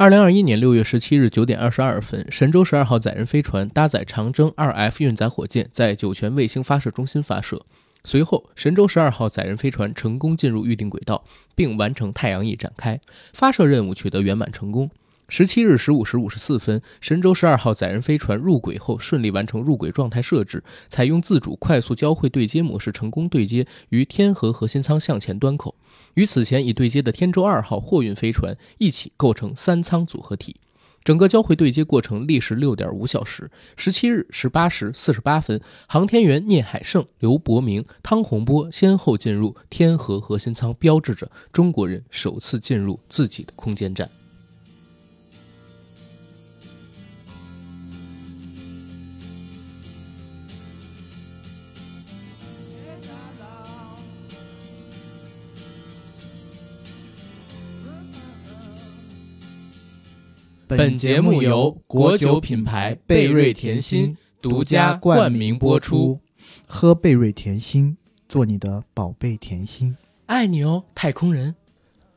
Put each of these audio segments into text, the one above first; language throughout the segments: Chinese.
二零二一年六月十七日九点二十二分，神舟十二号载人飞船搭载长征二 F 运载火箭在酒泉卫星发射中心发射。随后，神舟十二号载人飞船成功进入预定轨道，并完成太阳翼展开，发射任务取得圆满成功。十七日十五时五十四分，神舟十二号载人飞船入轨后，顺利完成入轨状态设置，采用自主快速交会对接模式，成功对接于天河核心舱向前端口。与此前已对接的天舟二号货运飞船一起构成三舱组合体，整个交会对接过程历时六点五小时。十七日十八时四十八分，航天员聂海胜、刘伯明、汤洪波先后进入天河核心舱，标志着中国人首次进入自己的空间站。本节目由国酒品牌贝瑞甜心独家冠名播出。喝贝瑞甜心，做你的宝贝甜心。爱你哦，太空人。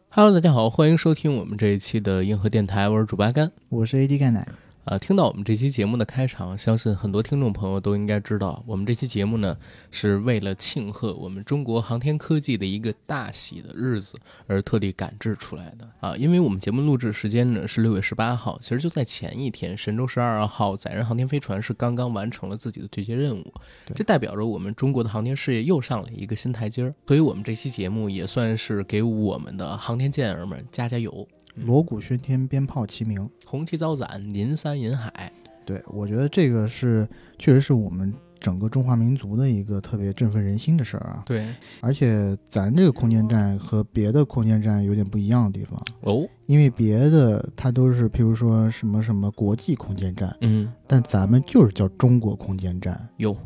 Hello，大家好，欢迎收听我们这一期的硬核电台，我是主八甘，我是 AD 钙奶。呃，听到我们这期节目的开场，相信很多听众朋友都应该知道，我们这期节目呢是为了庆贺我们中国航天科技的一个大喜的日子而特地赶制出来的啊。因为我们节目录制时间呢是六月十八号，其实就在前一天，神舟十二号载人航天飞船是刚刚完成了自己的对接任务，这代表着我们中国的航天事业又上了一个新台阶儿。所以我们这期节目也算是给我们的航天健儿们加加油。锣鼓喧天，鞭炮齐鸣，红旗招展，银山银海。对，我觉得这个是确实是我们整个中华民族的一个特别振奋人心的事儿啊。对，而且咱这个空间站和别的空间站有点不一样的地方哦，因为别的它都是譬如说什么什么国际空间站，嗯，但咱们就是叫中国空间站哟，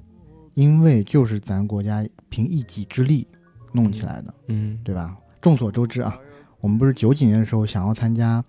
因为就是咱国家凭一己之力弄起来的，嗯，对吧？众所周知啊。我们不是九几年的时候想要参加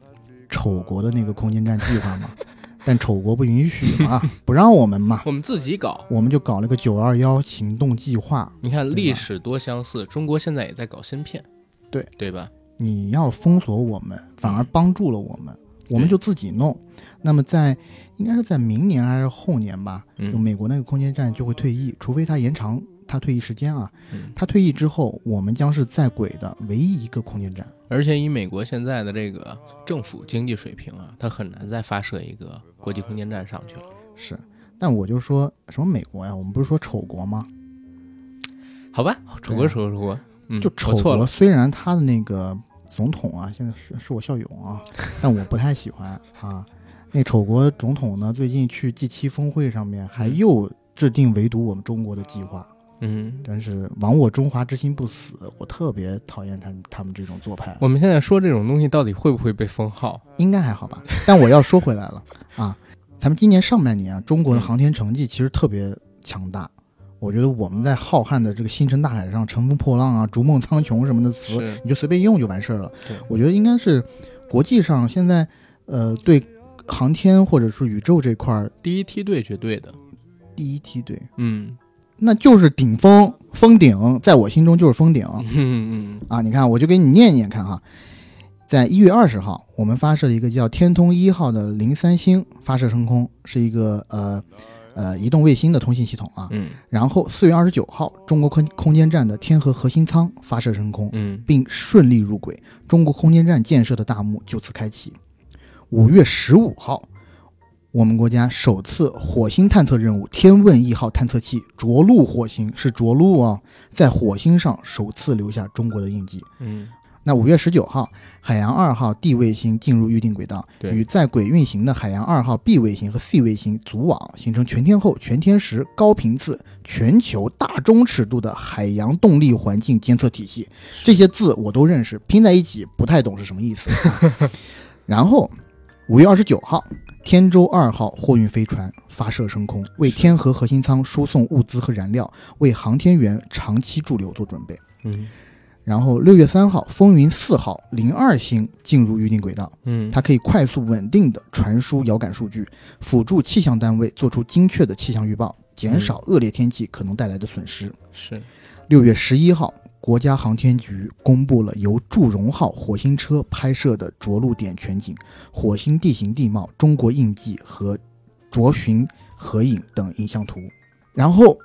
丑国的那个空间站计划吗？但丑国不允许嘛，不让我们嘛，我们自己搞，我们就搞了个九二幺行动计划。你看历史多相似，中国现在也在搞芯片，对对吧？你要封锁我们，反而帮助了我们，我们就自己弄。那么在应该是在明年还是后年吧，就美国那个空间站就会退役，除非它延长。他退役时间啊，他退役之后，我们将是在轨的唯一一个空间站。而且以美国现在的这个政府经济水平啊，他很难再发射一个国际空间站上去了。是，但我就说什么美国呀，我们不是说丑国吗？好吧，丑国丑国，就丑国。虽然他的那个总统啊，现在是是我校友啊，但我不太喜欢啊。那丑国总统呢，最近去 G 七峰会上面还又制定围堵我们中国的计划。嗯，但是亡我中华之心不死，我特别讨厌他他们这种做派。我们现在说这种东西到底会不会被封号？应该还好吧。但我要说回来了 啊，咱们今年上半年啊，中国的航天成绩其实特别强大。我觉得我们在浩瀚的这个星辰大海上乘风破浪啊，逐梦苍穹什么的词，你就随便用就完事儿了。我觉得应该是国际上现在呃对航天或者说宇宙这块儿第一梯队，绝对的第一梯队。嗯。那就是顶峰峰顶，在我心中就是峰顶。嗯嗯啊，你看，我就给你念念看哈。在一月二十号，我们发射了一个叫天通一号的零三星发射升空，是一个呃呃移动卫星的通信系统啊。嗯。然后四月二十九号，中国空空间站的天河核心舱发射升空，嗯，并顺利入轨，中国空间站建设的大幕就此开启。五月十五号。我们国家首次火星探测任务“天问一号”探测器着陆火星，是着陆啊，在火星上首次留下中国的印记。嗯，那五月十九号，海洋二号 D 卫星进入预定轨道，与在轨运行的海洋二号 B 卫星和 C 卫星组网，形成全天候、全天时、高频次、全球大中尺度的海洋动力环境监测体系。这些字我都认识，拼在一起不太懂是什么意思。然后，五月二十九号。天舟二号货运飞船发射升空，为天河核心舱输送物资和燃料，为航天员长期驻留做准备。嗯，然后六月三号，风云四号零二星进入预定轨道。嗯，它可以快速稳定的传输遥感数据，辅助气象单位做出精确的气象预报，减少恶劣天气可能带来的损失。是。六月十一号。国家航天局公布了由祝融号火星车拍摄的着陆点全景、火星地形地貌、中国印记和着巡合影等影像图。然后，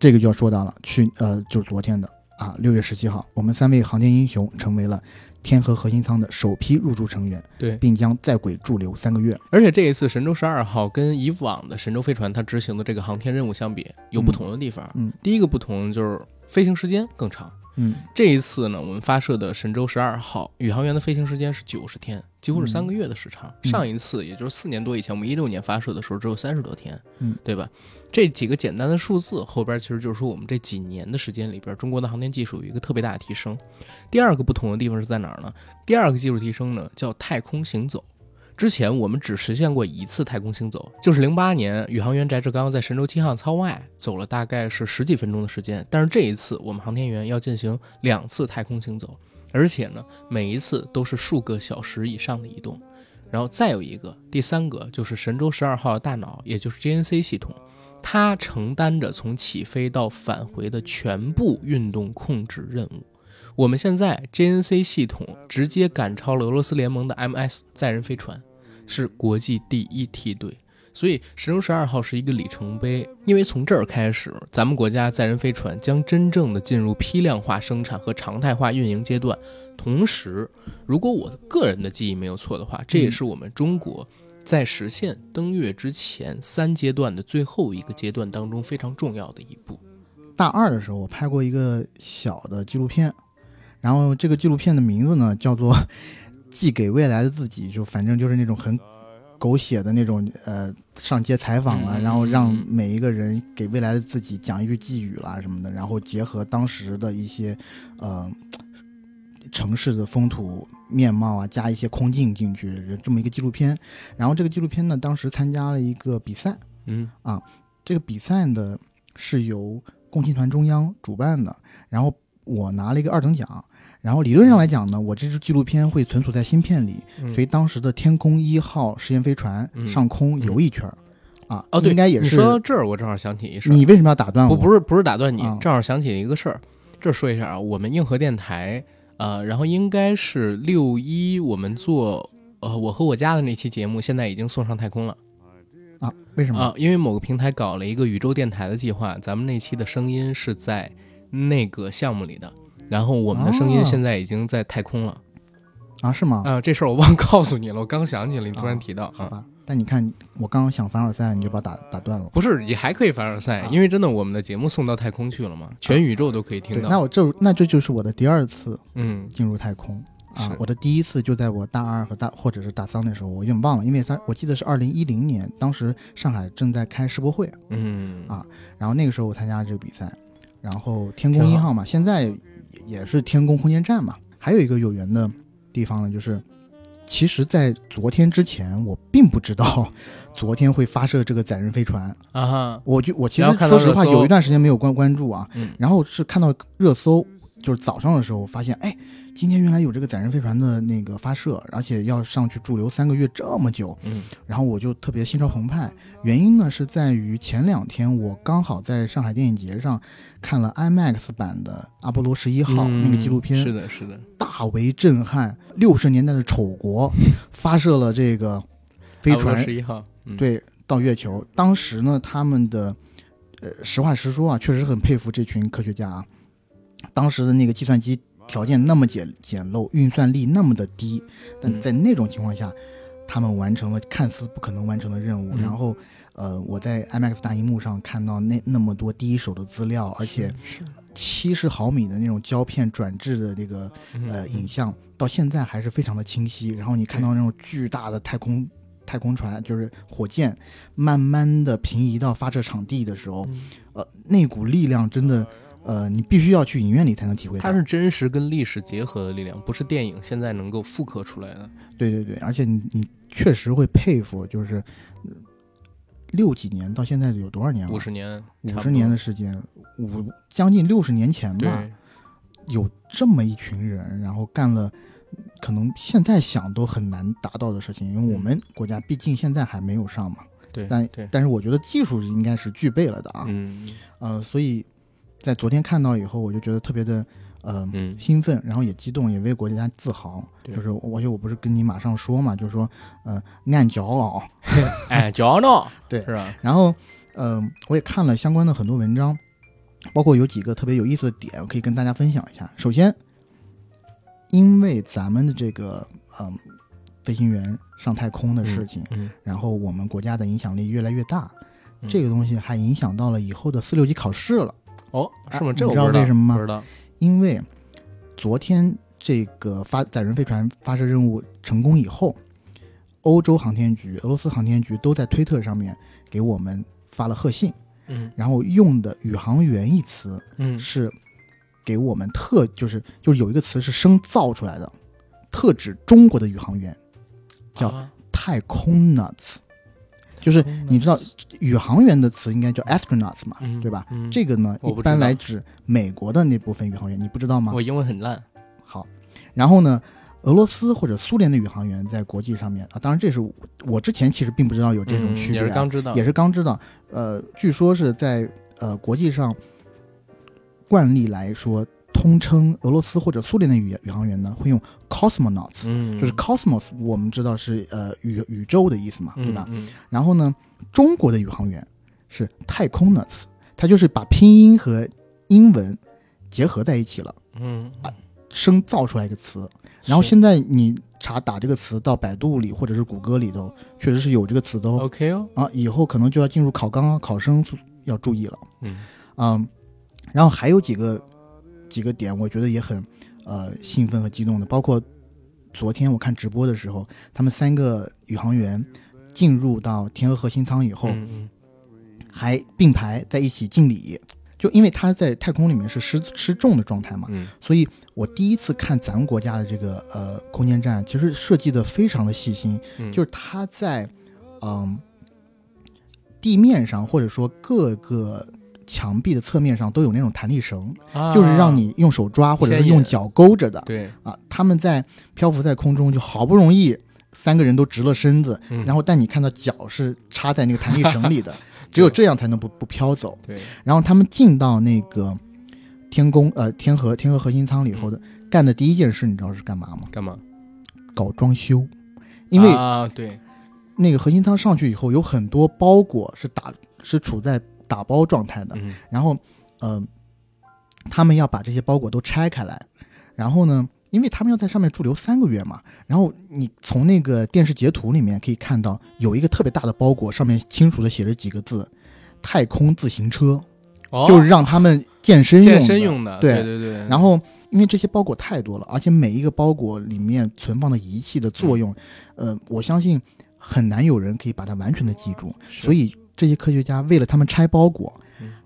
这个就要说到了，去呃，就是昨天的啊，六月十七号，我们三位航天英雄成为了。天河核心舱的首批入驻成员，对，并将在轨驻留三个月。而且这一次神舟十二号跟以往的神舟飞船它执行的这个航天任务相比，有不同的地方。嗯，第一个不同就是飞行时间更长。嗯，这一次呢，我们发射的神舟十二号宇航员的飞行时间是九十天，几乎是三个月的时长。上一次也就是四年多以前，我们一六年发射的时候只有三十多天，嗯，对吧？这几个简单的数字后边其实就是说我们这几年的时间里边，中国的航天技术有一个特别大的提升。第二个不同的地方是在哪儿呢？第二个技术提升呢，叫太空行走。之前我们只实现过一次太空行走，就是零八年宇航员翟志刚在神舟七号舱外走了大概是十几分钟的时间。但是这一次我们航天员要进行两次太空行走，而且呢每一次都是数个小时以上的移动。然后再有一个第三个就是神舟十二号的大脑，也就是 GNC 系统，它承担着从起飞到返回的全部运动控制任务。我们现在 JNC 系统直接赶超了俄罗斯联盟的 MS 载人飞船，是国际第一梯队。所以神舟十二号是一个里程碑，因为从这儿开始，咱们国家载人飞船将真正的进入批量化生产和常态化运营阶段。同时，如果我个人的记忆没有错的话，这也是我们中国在实现登月之前三阶段的最后一个阶段当中非常重要的一步。大二的时候，我拍过一个小的纪录片。然后这个纪录片的名字呢，叫做《寄给未来的自己》，就反正就是那种很狗血的那种，呃，上街采访了，然后让每一个人给未来的自己讲一句寄语啦什么的，然后结合当时的一些，呃，城市的风土面貌啊，加一些空镜进去，这么一个纪录片。然后这个纪录片呢，当时参加了一个比赛，嗯啊，这个比赛呢是由共青团中央主办的，然后我拿了一个二等奖。然后理论上来讲呢，我这支纪录片会存储在芯片里，所以当时的天宫一号实验飞船上空游一圈儿，啊，哦，对应该也是。你说到这儿，我正好想起一事。你为什么要打断我？不，不是，不是打断你，正好想起一个事儿。这儿说一下啊，我们硬核电台，呃，然后应该是六一我们做，呃，我和我家的那期节目，现在已经送上太空了。啊？为什么？啊，因为某个平台搞了一个宇宙电台的计划，咱们那期的声音是在那个项目里的。然后我们的声音现在已经在太空了，啊，是吗？啊，这事儿我忘告诉你了，我刚想起来，你突然提到，好吧？但你看，我刚刚想凡尔赛，你就把打打断了。不是，你还可以凡尔赛，因为真的我们的节目送到太空去了嘛，全宇宙都可以听到。那我这那这就是我的第二次，嗯，进入太空啊。我的第一次就在我大二和大或者是大三的时候，我有点忘了，因为他我记得是二零一零年，当时上海正在开世博会，嗯啊，然后那个时候我参加了这个比赛，然后天宫一号嘛，现在。也是天宫空间站嘛，还有一个有缘的地方呢，就是其实，在昨天之前，我并不知道昨天会发射这个载人飞船。啊。我就我其实说实话，有一段时间没有关关注啊，嗯，然后是看到热搜，就是早上的时候发现，哎。今天原来有这个载人飞船的那个发射，而且要上去驻留三个月这么久，嗯，然后我就特别心潮澎湃。原因呢是在于前两天我刚好在上海电影节上看了 IMAX 版的阿波罗十一号那个纪录片，是的，是的，大为震撼。六十年代的丑国发射了这个飞船十一号，对，到月球。当时呢，他们的呃，实话实说啊，确实很佩服这群科学家啊。当时的那个计算机。条件那么简简陋，运算力那么的低，但在那种情况下，他们完成了看似不可能完成的任务。然后，呃，我在 IMAX 大荧幕上看到那那么多第一手的资料，而且七十毫米的那种胶片转制的这个呃影像，到现在还是非常的清晰。然后你看到那种巨大的太空太空船，就是火箭，慢慢的平移到发射场地的时候，呃，那股力量真的。呃，你必须要去影院里才能体会。它是真实跟历史结合的力量，不是电影现在能够复刻出来的。对对对，而且你你确实会佩服，就是六几年到现在有多少年了？五十年，五十年的时间，五将近六十年前吧，有这么一群人，然后干了可能现在想都很难达到的事情，因为我们国家毕竟现在还没有上嘛。对，但但是我觉得技术应该是具备了的啊。嗯，呃，所以。在昨天看到以后，我就觉得特别的呃兴奋，然后也激动，也为国家自豪。就是而且我不是跟你马上说嘛，就是说呃，俺骄傲，哎，骄傲，对，是吧？然后呃，我也看了相关的很多文章，包括有几个特别有意思的点，我可以跟大家分享一下。首先，因为咱们的这个嗯。飞行员上太空的事情，然后我们国家的影响力越来越大，这个东西还影响到了以后的四六级考试了。哦，是吗？这你知道为什么吗？不知道。因为昨天这个发载人飞船发射任务成功以后，欧洲航天局、俄罗斯航天局都在推特上面给我们发了贺信。嗯，然后用的“宇航员”一词，嗯，是给我们特就是就是有一个词是生造出来的，特指中国的宇航员。叫太空 nuts，就是你知道宇航员的词应该叫 astronauts 嘛，对吧？这个呢一般来指美国的那部分宇航员，你不知道吗？我英文很烂。好，然后呢，俄罗斯或者苏联的宇航员在国际上面啊，当然这是我之前其实并不知道有这种区别，也是刚知道，也是刚知道。呃，据说是在呃国际上惯例来说。通称俄罗斯或者苏联的宇宇航员呢，会用 cosmonauts，嗯，就是 cosmos，我们知道是呃宇宇宙的意思嘛，对吧？嗯。然后呢，中国的宇航员是太空 nuts，它就是把拼音和英文结合在一起了，嗯，啊，生造出来一个词。然后现在你查打这个词到百度里或者是谷歌里头，确实是有这个词的哦。OK 哦。啊，以后可能就要进入考纲，考生要注意了。嗯。嗯，然后还有几个。几个点我觉得也很，呃，兴奋和激动的，包括昨天我看直播的时候，他们三个宇航员进入到天鹅核心舱以后，还并排在一起敬礼，就因为他在太空里面是失失重的状态嘛，所以我第一次看咱们国家的这个呃空间站，其实设计的非常的细心，就是他在嗯地面上或者说各个。墙壁的侧面上都有那种弹力绳，就是让你用手抓或者是用脚勾着的。对啊，他们在漂浮在空中，就好不容易三个人都直了身子，然后但你看到脚是插在那个弹力绳里的，只有这样才能不不飘走。对，然后他们进到那个天宫呃天河天河核心舱里后的干的第一件事，你知道是干嘛吗？干嘛？搞装修，因为啊对，那个核心舱上去以后有很多包裹是打是处在。打包状态的，然后，呃，他们要把这些包裹都拆开来，然后呢，因为他们要在上面驻留三个月嘛，然后你从那个电视截图里面可以看到，有一个特别大的包裹，上面清楚的写着几个字“太空自行车”，就是让他们健身用健身用的，对对对。然后，因为这些包裹太多了，而且每一个包裹里面存放的仪器的作用，呃，我相信很难有人可以把它完全的记住，所以。这些科学家为了他们拆包裹，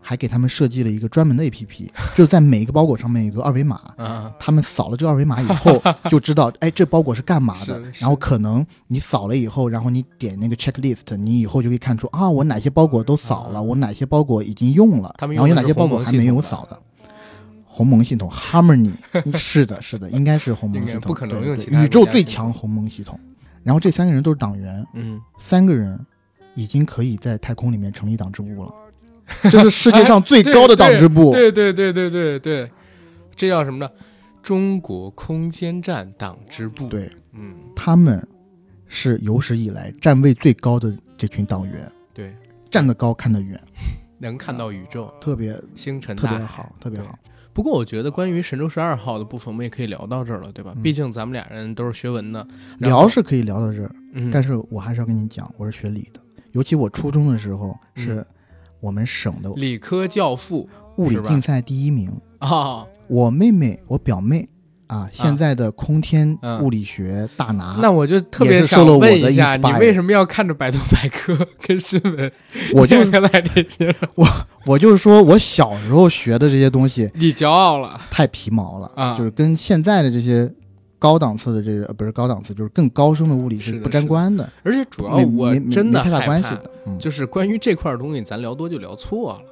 还给他们设计了一个专门的 APP，就是在每一个包裹上面有个二维码，他们扫了这个二维码以后 就知道，哎，这包裹是干嘛的。然后可能你扫了以后，然后你点那个 checklist，你以后就可以看出啊，我哪些包裹都扫了，我哪些包裹已经用了，然后有哪些包裹还没有扫的。鸿蒙系统 Harmony 是的，是的，应该是鸿蒙系统，不可能用宇宙最强鸿蒙系统。然后这三个人都是党员，嗯，三个人。已经可以在太空里面成立党支部了，这是世界上最高的党支部。对对对对对对，这叫什么呢？中国空间站党支部。对，嗯，他们是有史以来站位最高的这群党员。对，站得高，看得远，能看到宇宙，特别星辰，特别好，特别好。不过我觉得关于神舟十二号的部分，我们也可以聊到这儿了，对吧？毕竟咱们俩人都是学文的，聊是可以聊到这儿。嗯，但是我还是要跟你讲，我是学理的。尤其我初中的时候，是我们省的理科教父，物理竞赛第一名啊！我妹妹，我表妹啊，现在的空天物理学大拿。那我就特别想问一下，你为什么要看着百度百科 跟新闻？我就 看来这些，我我就是说我小时候学的这些东西，你骄傲了，太皮毛了啊！就是跟现在的这些。高档次的这个不是高档次，就是更高深的物理是不沾关的。而且主要我真的太大关系了，就是关于这块东西，咱聊多就聊错了，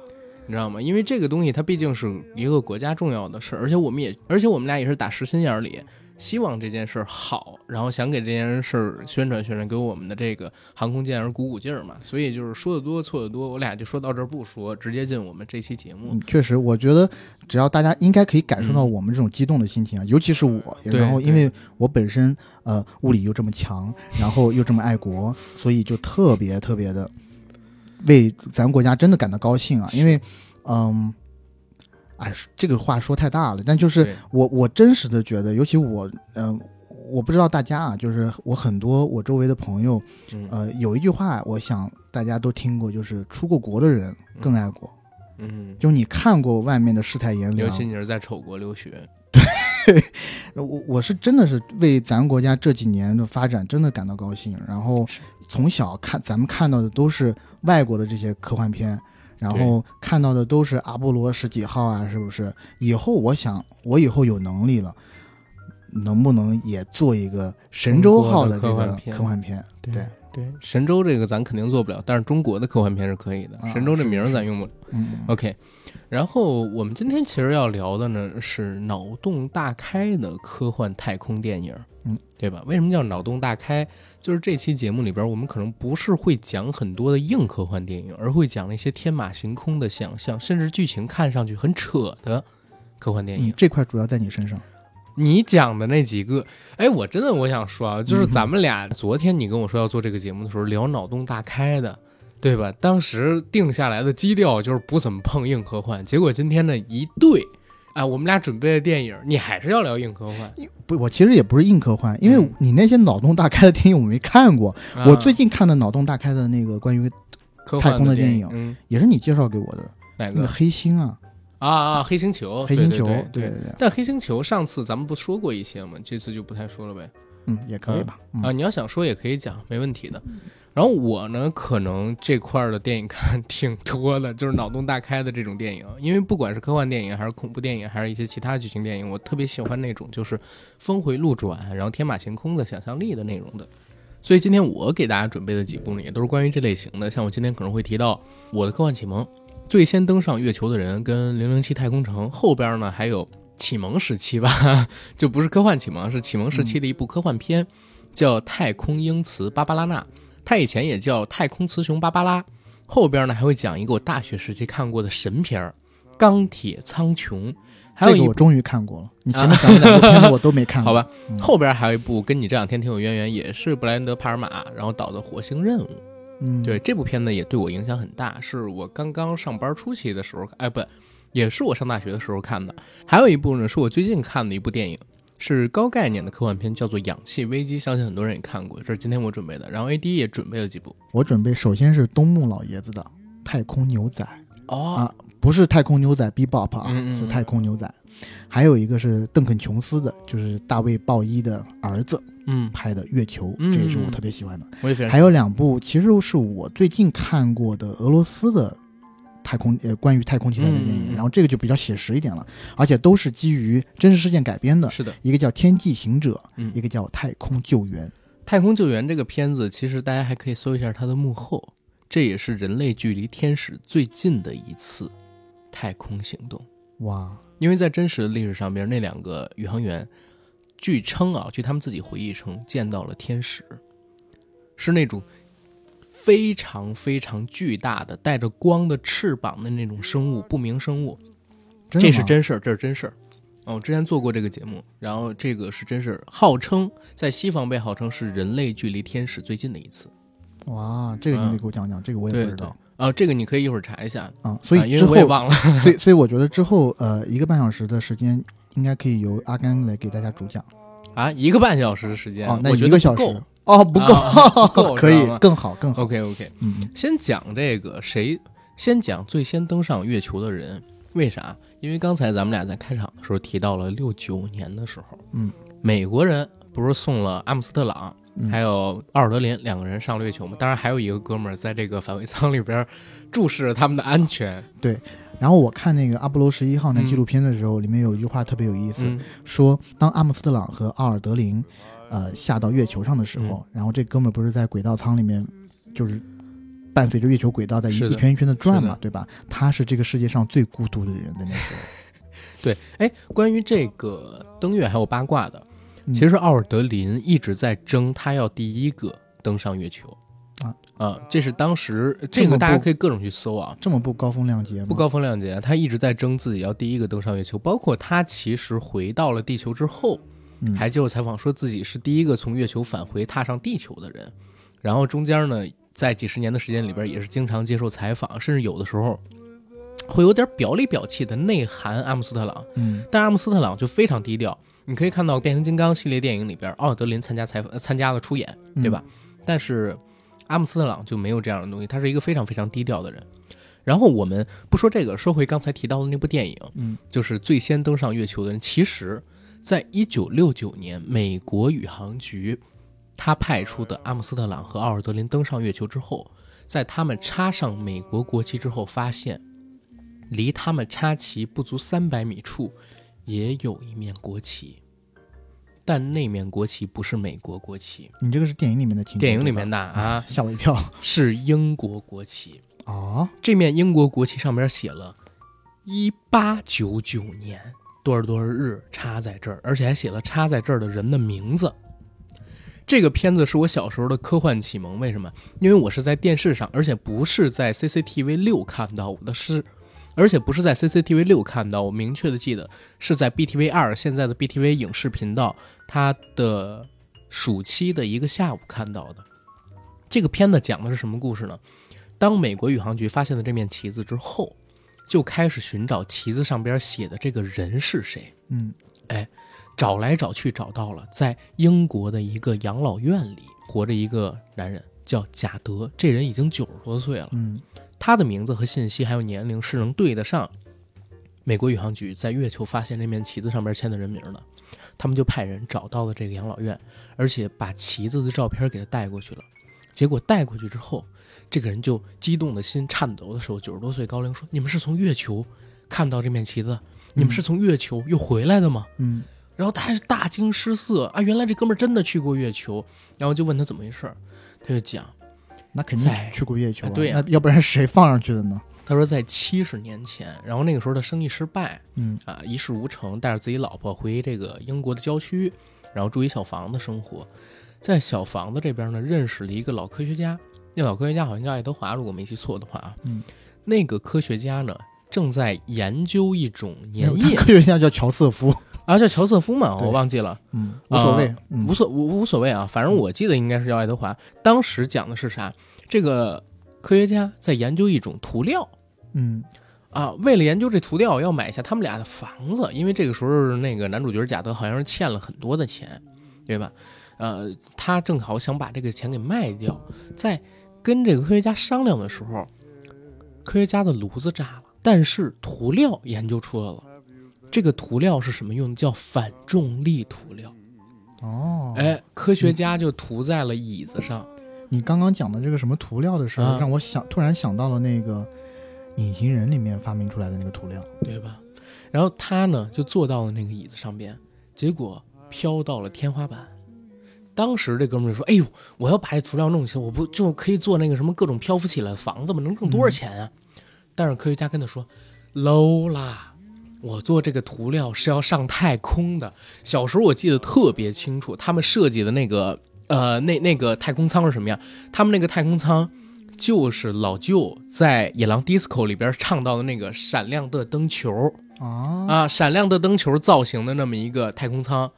你知道吗？因为这个东西它毕竟是一个国家重要的事，而且我们也，而且我们俩也是打实心眼里希望这件事儿好，然后想给这件事儿宣传宣传，给我们的这个航空健儿鼓鼓劲儿嘛。所以就是说的多错的多，我俩就说到这儿不说，直接进我们这期节目。确实，我觉得只要大家应该可以感受到我们这种激动的心情啊，尤其是我，然后因为我本身呃物理又这么强，然后又这么爱国，所以就特别特别的为咱国家真的感到高兴啊，因为嗯。哎，这个话说太大了，但就是我，我真实的觉得，尤其我，嗯，我不知道大家啊，就是我很多我周围的朋友，呃，有一句话，我想大家都听过，就是出过国的人更爱国。嗯，就你看过外面的世态炎凉，尤其你是在丑国留学，对，我我是真的是为咱国家这几年的发展真的感到高兴。然后从小看咱们看到的都是外国的这些科幻片。然后看到的都是阿波罗十几号啊，是不是？以后我想，我以后有能力了，能不能也做一个神舟号的科幻片？科幻片，对对，神舟这个咱肯定做不了，但是中国的科幻片是可以的。神舟这名儿咱用不了。OK。然后我们今天其实要聊的呢是脑洞大开的科幻太空电影。嗯，对吧？为什么叫脑洞大开？就是这期节目里边，我们可能不是会讲很多的硬科幻电影，而会讲那些天马行空的想象，甚至剧情看上去很扯的科幻电影。这块主要在你身上。你讲的那几个，哎，我真的我想说啊，就是咱们俩昨天你跟我说要做这个节目的时候聊脑洞大开的，对吧？当时定下来的基调就是不怎么碰硬科幻，结果今天呢一对。哎，我们俩准备的电影，你还是要聊硬科幻？不，我其实也不是硬科幻，因为你那些脑洞大开的电影我没看过。我最近看的脑洞大开的那个关于太空的电影，也是你介绍给我的。哪个？黑星啊！啊啊！黑星球，黑星球，对对对。但黑星球上次咱们不说过一些吗？这次就不太说了呗。嗯，也可以吧。啊，你要想说也可以讲，没问题的。然后我呢，可能这块的电影看挺多的，就是脑洞大开的这种电影。因为不管是科幻电影，还是恐怖电影，还是一些其他剧情电影，我特别喜欢那种就是峰回路转，然后天马行空的想象力的内容的。所以今天我给大家准备的几部呢，也都是关于这类型的。像我今天可能会提到我的科幻启蒙，最先登上月球的人跟零零七太空城，后边呢还有启蒙时期吧，就不是科幻启蒙，是启蒙时期的一部科幻片，叫《太空英雌芭芭拉娜》。它以前也叫《太空雌雄芭芭拉》，后边呢还会讲一个我大学时期看过的神片儿《钢铁苍穹》，还有一我终于看过了。你前面讲的两部片子我都没看。好吧，后边还有一部跟你这两天挺有渊源，也是布莱恩德·帕尔玛然后导的《火星任务》。嗯，对，这部片子也对我影响很大，是我刚刚上班初期的时候，哎，不，也是我上大学的时候看的。还有一部呢，是我最近看的一部电影。是高概念的科幻片，叫做《氧气危机》，相信很多人也看过。这是今天我准备的，然后 A D 也准备了几部。我准备首先是东木老爷子的《太空牛仔》哦啊，不是《太空牛仔》B Bop 啊，是《太空牛仔》。还有一个是邓肯琼斯的，就是大卫鲍伊的儿子，嗯，拍的《月球》，这也是我特别喜欢的。我也非常。还有两部，其实是我最近看过的俄罗斯的。太空呃，关于太空题材的电影，然后这个就比较写实一点了，而且都是基于真实事件改编的。是的，一个叫《天际行者》，嗯一个叫《太空救援》。太空救援这个片子，其实大家还可以搜一下它的幕后，这也是人类距离天使最近的一次太空行动。哇！因为在真实的历史上边，那两个宇航员，据称啊，据他们自己回忆称，见到了天使，是那种。非常非常巨大的带着光的翅膀的那种生物，不明生物，这是真事儿，这是真事儿。哦，之前做过这个节目，然后这个是真事儿，号称在西方被号称是人类距离天使最近的一次。哇，这个你得给我讲讲，这个我也不知道啊。这个你可以一会儿查一下啊。所以之后忘了，所以所以我觉得之后呃一个半小时的时间应该可以由阿甘来给大家主讲啊。一个半小时的时间哦，那一个小时。哦，不够，可以更好，更好。OK，OK，嗯，先讲这个谁？先讲最先登上月球的人，为啥？因为刚才咱们俩在开场的时候提到了六九年的时候，嗯，美国人不是送了阿姆斯特朗还有奥尔德林两个人上了月球吗？当然还有一个哥们儿在这个返回舱里边注视着他们的安全。对，然后我看那个阿波罗十一号那纪录片的时候，里面有一句话特别有意思，说当阿姆斯特朗和奥尔德林。呃，下到月球上的时候，然后这哥们不是在轨道舱里面，就是伴随着月球轨道在一一圈一圈的转嘛，对吧？他是这个世界上最孤独的人，的那时候。对，哎，关于这个登月还有八卦的，其实奥尔德林一直在争，他要第一个登上月球。啊啊，这是当时这个大家可以各种去搜啊，这么不高风亮节吗，不高风亮节，他一直在争自己要第一个登上月球。包括他其实回到了地球之后，还接受采访，说自己是第一个从月球返回踏上地球的人。然后中间呢，在几十年的时间里边，也是经常接受采访，甚至有的时候会有点表里表气的内涵阿姆斯特朗。嗯，但阿姆斯特朗就非常低调。你可以看到变形金刚系列电影里边，奥尔德林参加采访，参加了出演，对吧？但是。阿姆斯特朗就没有这样的东西，他是一个非常非常低调的人。然后我们不说这个，说回刚才提到的那部电影，嗯，就是最先登上月球的人。其实，在一九六九年，美国宇航局他派出的阿姆斯特朗和奥尔德林登上月球之后，在他们插上美国国旗之后，发现离他们插旗不足三百米处也有一面国旗。但那面国旗不是美国国旗，你这个是电影里面的情电影里面的啊，吓我一跳，是英国国旗哦。这面英国国旗上面写了“一八九九年多少多少日”插在这儿，而且还写了插在这儿的人的名字。这个片子是我小时候的科幻启蒙，为什么？因为我是在电视上，而且不是在 CCTV 六看到我的，是。而且不是在 CCTV 六看到，我明确的记得是在 BTV 二，现在的 BTV 影视频道，它的暑期的一个下午看到的。这个片子讲的是什么故事呢？当美国宇航局发现了这面旗子之后，就开始寻找旗子上边写的这个人是谁。嗯，哎，找来找去找到了，在英国的一个养老院里活着一个男人，叫贾德，这人已经九十多岁了。嗯。他的名字和信息还有年龄是能对得上美国宇航局在月球发现这面旗子上边签的人名的，他们就派人找到了这个养老院，而且把旗子的照片给他带过去了。结果带过去之后，这个人就激动的心颤抖的时候，九十多岁高龄说：“你们是从月球看到这面旗子？你们是从月球又回来的吗？”嗯，然后他还是大惊失色啊，原来这哥们儿真的去过月球。然后就问他怎么回事儿，他就讲。那肯定去过月球，对呀，要不然谁放上去的呢？他说在七十年前，然后那个时候的生意失败，嗯啊一事无成，带着自己老婆回这个英国的郊区，然后住一小房子生活，在小房子这边呢认识了一个老科学家，那老科学家好像叫爱德华，如果没记错的话啊，嗯，那个科学家呢正在研究一种粘液，科学家叫乔瑟夫。啊，叫乔瑟夫嘛，我忘记了，嗯，无所谓，无所无无所谓啊，反正我记得应该是叫爱德华。当时讲的是啥？这个科学家在研究一种涂料，嗯，啊，为了研究这涂料，要买下他们俩的房子，因为这个时候那个男主角贾德好像是欠了很多的钱，对吧？呃，他正好想把这个钱给卖掉，在跟这个科学家商量的时候，科学家的炉子炸了，但是涂料研究出来了。这个涂料是什么用的？叫反重力涂料。哦，哎，科学家就涂在了椅子上。你刚刚讲的这个什么涂料的时候，让我想突然想到了那个隐形人里面发明出来的那个涂料，对吧？然后他呢就坐到了那个椅子上边，结果飘到了天花板。当时这哥们就说：“哎呦，我要把这涂料弄起来，我不就可以做那个什么各种漂浮起来的房子吗？能挣多少钱啊？”但是科学家跟他说：“low 啦。”我做这个涂料是要上太空的。小时候我记得特别清楚，他们设计的那个呃，那那个太空舱是什么样？他们那个太空舱就是老舅在《野狼 DISCO》里边唱到的那个闪亮的灯球啊啊，闪亮的灯球造型的那么一个太空舱。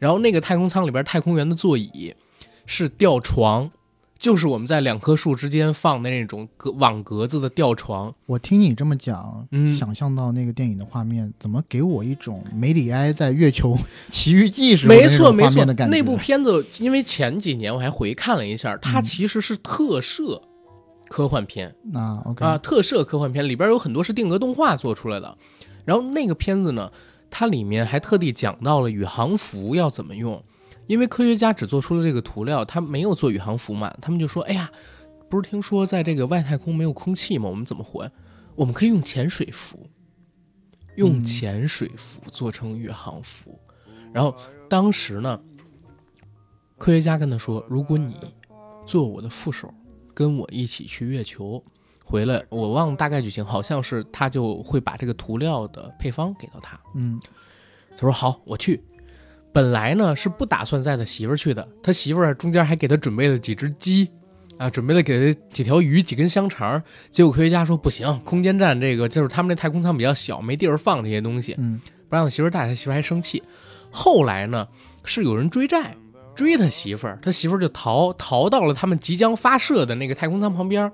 然后那个太空舱里边，太空员的座椅是吊床。就是我们在两棵树之间放的那种格网格子的吊床。我听你这么讲，嗯想象到那个电影的画面，怎么给我一种梅里埃在月球 奇遇记时没错没错的感觉？那部片子，因为前几年我还回看了一下，它其实是特摄科幻片。啊，OK 啊，特摄科幻片里边有很多是定格动画做出来的。然后那个片子呢，它里面还特地讲到了宇航服要怎么用。因为科学家只做出了这个涂料，他没有做宇航服嘛，他们就说：“哎呀，不是听说在这个外太空没有空气吗？我们怎么活？我们可以用潜水服，用潜水服做成宇航服。”然后当时呢，科学家跟他说：“如果你做我的副手，跟我一起去月球回来，我忘了大概剧情，好像是他就会把这个涂料的配方给到他。”嗯，他说：“好，我去。”本来呢是不打算载他媳妇儿去的，他媳妇儿中间还给他准备了几只鸡，啊，准备了给他几条鱼、几根香肠。结果科学家说不行，空间站这个就是他们那太空舱比较小，没地儿放这些东西，嗯，不让他媳妇儿带，他媳妇儿还生气。后来呢是有人追债，追他媳妇儿，他媳妇儿就逃，逃到了他们即将发射的那个太空舱旁边。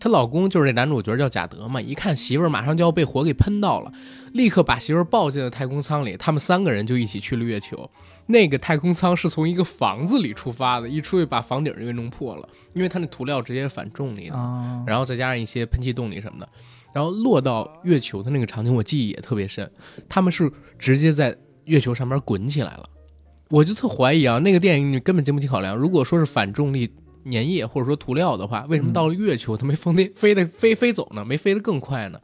她老公就是这男主角叫贾德嘛，一看媳妇儿马上就要被火给喷到了，立刻把媳妇儿抱进了太空舱里，他们三个人就一起去了月球。那个太空舱是从一个房子里出发的，一出去把房顶就给弄破了，因为它那涂料直接反重力的，然后再加上一些喷气动力什么的，然后落到月球的那个场景我记忆也特别深，他们是直接在月球上面滚起来了，我就特怀疑啊，那个电影你根本经不起考量，如果说是反重力。粘液或者说涂料的话，为什么到了月球它没飞得飞得飞飞走呢？没飞得更快呢？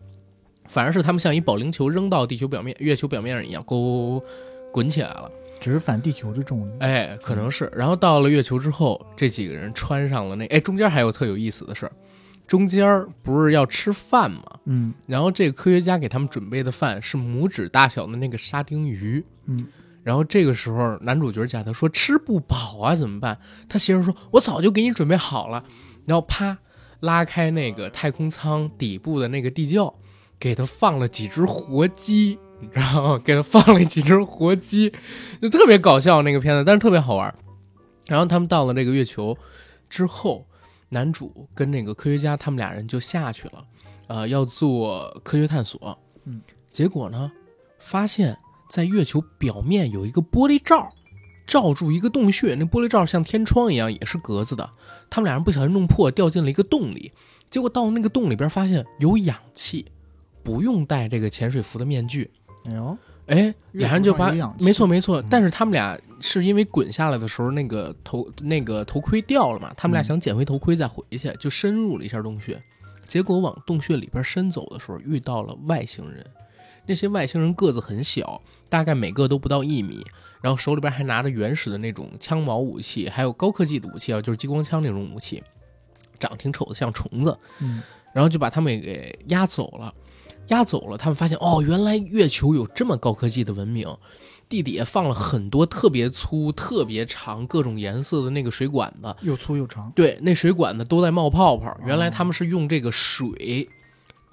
反而是他们像一保龄球扔到地球表面、月球表面上一样，咕滚起来了。只是反地球的重力，哎，可能是。然后到了月球之后，这几个人穿上了那……哎，中间还有特有意思的事儿，中间不是要吃饭吗？嗯，然后这个科学家给他们准备的饭是拇指大小的那个沙丁鱼，嗯。然后这个时候，男主角贾德说吃不饱啊，怎么办？他媳妇说：“我早就给你准备好了。”然后啪，拉开那个太空舱底部的那个地窖，给他放了几只活鸡，你知道吗？给他放了几只活鸡，就特别搞笑那个片子，但是特别好玩。然后他们到了这个月球之后，男主跟那个科学家他们俩人就下去了，呃，要做科学探索。嗯，结果呢，发现。在月球表面有一个玻璃罩，罩住一个洞穴。那玻璃罩像天窗一样，也是格子的。他们俩人不小心弄破，掉进了一个洞里。结果到那个洞里边，发现有氧气，不用戴这个潜水服的面具。哎呦，哎，俩人就把没错没错。但是他们俩是因为滚下来的时候，那个头那个头盔掉了嘛？他们俩想捡回头盔再回去，就深入了一下洞穴。结果往洞穴里边深走的时候，遇到了外星人。那些外星人个子很小。大概每个都不到一米，然后手里边还拿着原始的那种枪矛武器，还有高科技的武器啊，就是激光枪那种武器，长挺丑的，像虫子。嗯，然后就把他们给押走了，押走了。他们发现哦，原来月球有这么高科技的文明，地底下放了很多特别粗、特别长、各种颜色的那个水管子，又粗又长。对，那水管子都在冒泡泡。原来他们是用这个水。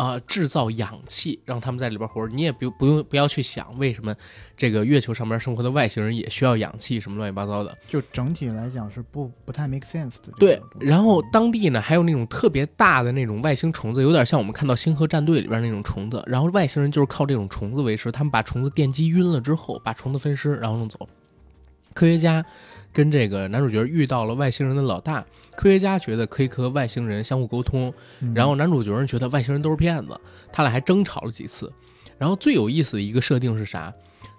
啊，制造氧气，让他们在里边活着。你也不不用不要去想为什么这个月球上面生活的外星人也需要氧气，什么乱七八糟的。就整体来讲是不不太 make sense 的。对，然后当地呢还有那种特别大的那种外星虫子，有点像我们看到《星河战队》里边那种虫子。然后外星人就是靠这种虫子为食，他们把虫子电击晕了之后，把虫子分尸，然后弄走。科学家。跟这个男主角遇到了外星人的老大，科学家觉得可以和外星人相互沟通，然后男主角觉得外星人都是骗子，他俩还争吵了几次。然后最有意思的一个设定是啥？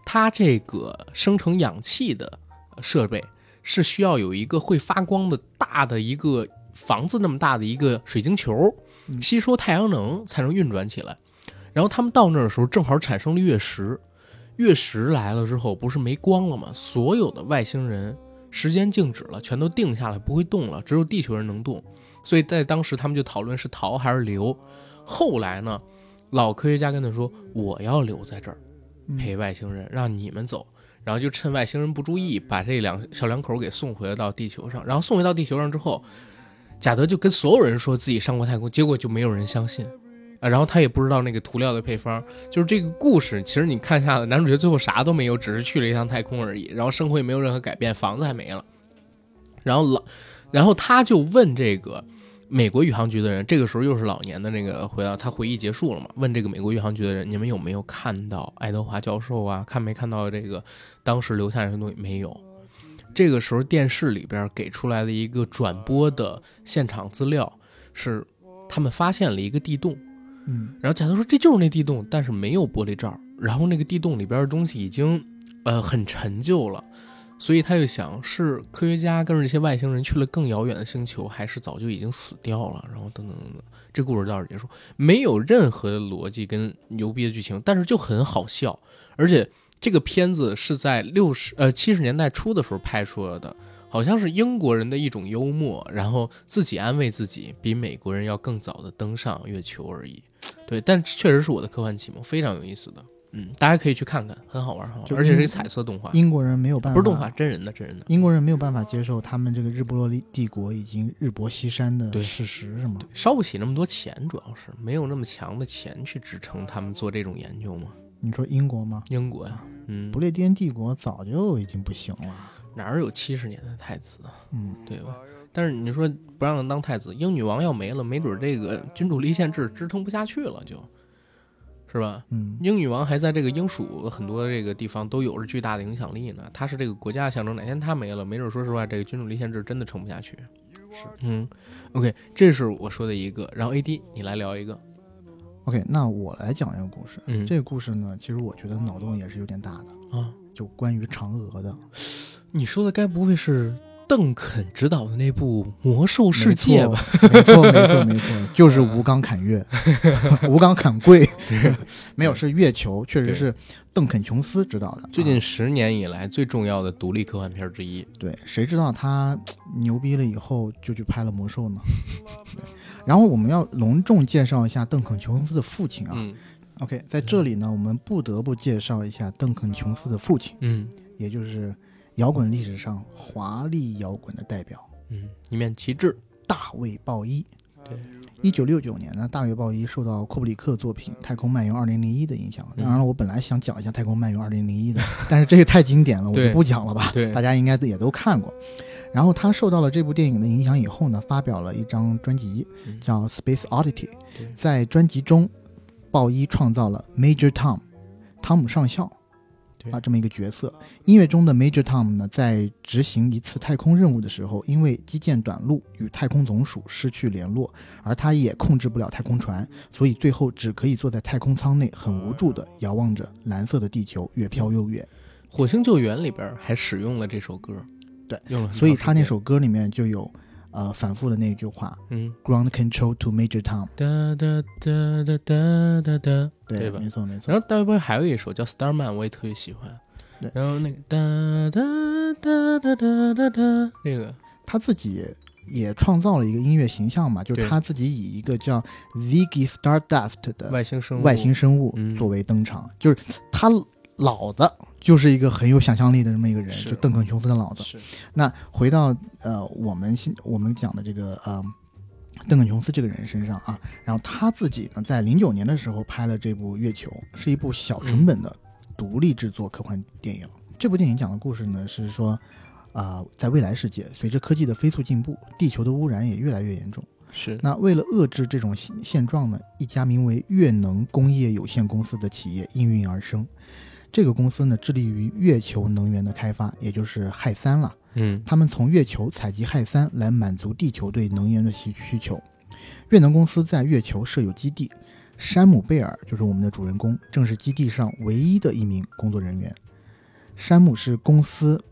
他这个生成氧气的设备是需要有一个会发光的大的一个房子那么大的一个水晶球，吸收太阳能才能运转起来。然后他们到那儿的时候，正好产生了月食，月食来了之后不是没光了吗？所有的外星人。时间静止了，全都定下来，不会动了，只有地球人能动。所以在当时，他们就讨论是逃还是留。后来呢，老科学家跟他说：“我要留在这儿陪外星人，让你们走。”然后就趁外星人不注意，把这两小两口给送回了到地球上。然后送回到地球上之后，贾德就跟所有人说自己上过太空，结果就没有人相信。啊，然后他也不知道那个涂料的配方，就是这个故事。其实你看下来，男主角最后啥都没有，只是去了一趟太空而已。然后生活也没有任何改变，房子还没了。然后老，然后他就问这个美国宇航局的人，这个时候又是老年的那个回到他回忆结束了嘛？问这个美国宇航局的人，你们有没有看到爱德华教授啊？看没看到这个当时留下来的东西？没有。这个时候电视里边给出来的一个转播的现场资料是，他们发现了一个地洞。嗯，然后贾德说这就是那地洞，但是没有玻璃罩。然后那个地洞里边的东西已经，呃，很陈旧了，所以他就想是科学家跟着这些外星人去了更遥远的星球，还是早就已经死掉了。然后等等等等，这故事到这结束，没有任何逻辑跟牛逼的剧情，但是就很好笑。而且这个片子是在六十呃七十年代初的时候拍出来的。好像是英国人的一种幽默，然后自己安慰自己，比美国人要更早的登上月球而已。对，但确实是我的科幻启蒙，非常有意思的。嗯，大家可以去看看，很好玩哈，就而且是一个彩色动画，英国人没有办法，不是动画，真人的真人的。英国人没有办法接受他们这个日不落帝国已经日薄西山的对事实，是吗？烧不起那么多钱，主要是没有那么强的钱去支撑他们做这种研究嘛。你说英国吗？英国呀，嗯不，列颠帝国早就已经不行了。哪儿有七十年的太子啊，嗯，对吧？但是你说不让他当太子，英女王要没了，没准这个君主立宪制支撑不下去了，就，是吧？嗯，英女王还在这个英属很多这个地方都有着巨大的影响力呢，她是这个国家的象征。哪天她没了，没准说实话，这个君主立宪制真的撑不下去。是，嗯，OK，这是我说的一个，然后 AD 你来聊一个，OK，那我来讲一个故事。嗯，这个故事呢，其实我觉得脑洞也是有点大的，啊，就关于嫦娥的。你说的该不会是邓肯执导的那部《魔兽世界》吧？没错，没错，没错，就是吴刚砍月，吴刚砍贵，没有是月球，确实是邓肯琼斯执导的。最近啊十年以来最重要的独立科幻片之一。对，谁知道他牛逼了以后就去拍了魔兽呢？对然后我们要隆重介绍一下邓肯琼斯的父亲啊。嗯 OK，在这里呢，我们不得不介绍一下邓肯琼斯的父亲，嗯也就是摇滚历史上华丽摇滚的代表嗯，一面旗帜。大卫鲍伊。对，一九六九年呢，大卫鲍伊受到库布里克作品《太空漫游二零零一》的影响。嗯当然了，我本来想讲一下《太空漫游二零零一》的，但是这个太经典了，我就不讲了吧。对大家应该也都看过。然后他受到了这部电影的影响以后呢，发表了一张专辑嗯叫《Space Oddity》。在专辑中，鲍伊创造了 Major Tom，汤姆上校对啊这么一个角色。音乐中的 Major Tom 呢，在执行一次太空任务的时候，因为基建短路与太空总署失去联络，而他也控制不了太空船，所以最后只可以坐在太空舱内，很无助地遥望着蓝色的地球越飘越远。火星救援里边还使用了这首歌，对，用了。所以他那首歌里面就有，呃，反复的那句话嗯，：“Ground control to Major Tom。哒哒哒哒哒哒哒，对”对吧没错没错。然后大卫鲍伊还有一首叫《Starman》，我也特别喜欢。对然后那个哒哒哒哒哒哒哒，那个他自己也创造了一个音乐形象嘛，就是他自己以一个叫 Ziggy Stardust 的外星生物，外星生物嗯作为登场，就是他老子就是一个很有想象力的这么一个人，就邓肯琼斯的脑子。是那回到呃我们现我们讲的这个呃邓肯琼斯这个人身上啊，然后他自己呢在零九年的时候拍了这部《月球》，是一部小成本的独立制作科幻电影。这部电影讲的故事呢是说，啊、在未来世界，随着科技的飞速进步，地球的污染也越来越严重。是，那为了遏制这种现现状呢，一家名为月能工业有限公司的企业应运而生。这个公司呢，致力于月球能源的开发，也就是氦三了。嗯他们从月球采集氦三来满足地球对能源的需需求。越能公司在月球设有基地，山姆贝尔就是我们的主人公，正是基地上唯一的一名工作人员。山姆是公司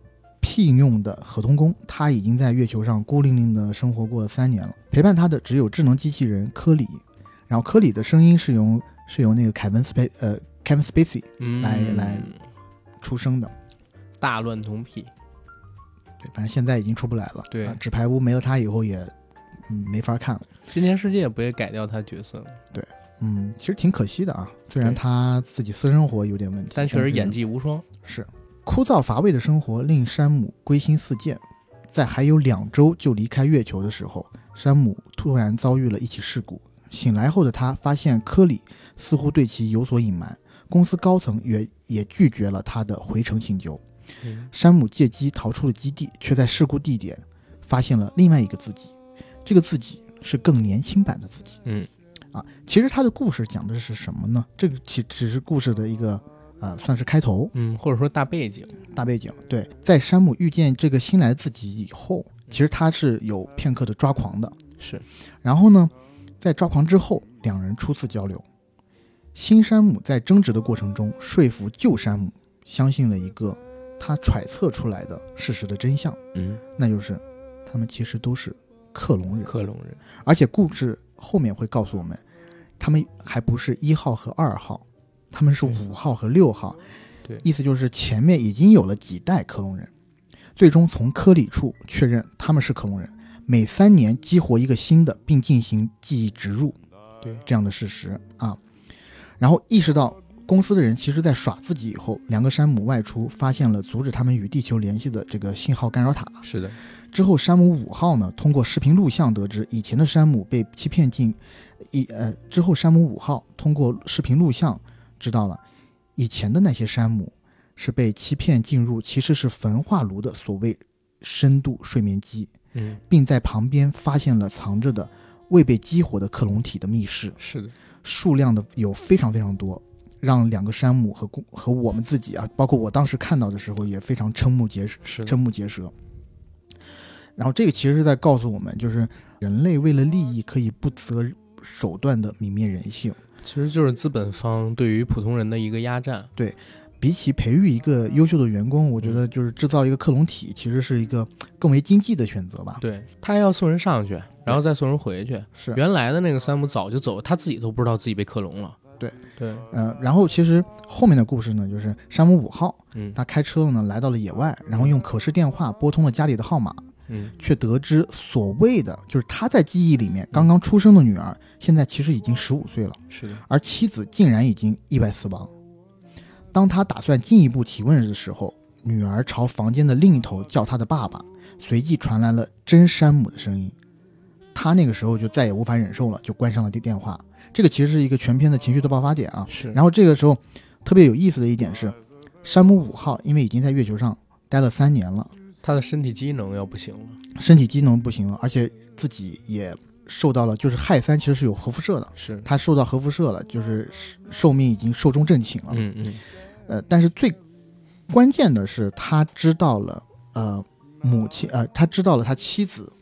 聘用的合同工，他已经在月球上孤零零的生活过了三年了。陪伴他的只有智能机器人科里，然后科里的声音是由是由那个凯文斯佩呃 Kevin Spacey 嗯，来来出生的。大乱童癖，对，反正现在已经出不来了。对啊纸牌屋没了他以后也嗯没法看了。今天世界不也改掉他角色吗？嗯，其实挺可惜的啊。虽然他自己私生活有点问题，但确实演技无双。是枯燥乏味的生活令山姆归心似箭。在还有两周就离开月球的时候，山姆突然遭遇了一起事故。醒来后的他发现科里似乎对其有所隐瞒，公司高层也也拒绝了他的回程请求。嗯山姆借机逃出了基地，却在事故地点发现了另外一个自己。这个自己是更年轻版的自己嗯啊。其实他的故事讲的是什么呢？这个其只是故事的一个呃，算是开头嗯，或者说大背景。大背景。对，在山姆遇见这个新来自己以后，其实他是有片刻的抓狂的。是，然后呢，在抓狂之后，两人初次交流。新山姆在争执的过程中说服旧山姆相信了一个他揣测出来的事实的真相，嗯，那就是他们其实都是克隆人，克隆人。而且故事后面会告诉我们，他们还不是一号和二号，他们是五号和六号。对。意思就是前面已经有了几代克隆人，最终从科里处确认他们是克隆人，每三年激活一个新的，并进行记忆植入，对。这样的事实啊。然后意识到公司的人其实在耍自己以后，两个山姆外出，发现了阻止他们与地球联系的这个信号干扰塔。是的。之后，山姆五号呢，通过视频录像得知，以前的山姆被欺骗进，一呃，之后山姆五号通过视频录像知道了，以前的那些山姆是被欺骗进入其实是焚化炉的所谓深度睡眠机，嗯，并在旁边发现了藏着的未被激活的克隆体的密室。是的，数量的有非常非常多。让两个山姆和公和我们自己啊，包括我当时看到的时候也非常瞠目结舌，瞠目结舌。然后这个其实是在告诉我们，就是人类为了利益可以不择手段的泯灭人性，其实就是资本方对于普通人的一个压榨。对，比起培育一个优秀的员工，我觉得就是制造一个克隆体，其实是一个更为经济的选择吧。对他还要送人上去，然后再送人回去。是原来的那个山姆早就走，他自己都不知道自己被克隆了。对对，嗯，然后其实后面的故事呢，就是山姆五号，嗯，他开车呢来到了野外，然后用可视电话拨通了家里的号码，嗯，却得知所谓的就是他在记忆里面刚刚出生的女儿，现在其实已经十五岁了，是的，而妻子竟然已经意外死亡。当他打算进一步提问的时候，女儿朝房间的另一头叫他的爸爸，随即传来了真山姆的声音，他那个时候就再也无法忍受了，就关上了电电话。这个其实是一个全片的情绪的爆发点啊。是。然后这个时候，特别有意思的一点是，山姆五号因为已经在月球上待了三年了，他的身体机能要不行了，身体机能不行了，而且自己也受到了，就是氦三其实是有核辐射的，是他受到核辐射了，就是寿命已经寿终正寝了。嗯嗯。呃，但是最关键的是，他知道了，呃，母亲，呃，他知道了他妻子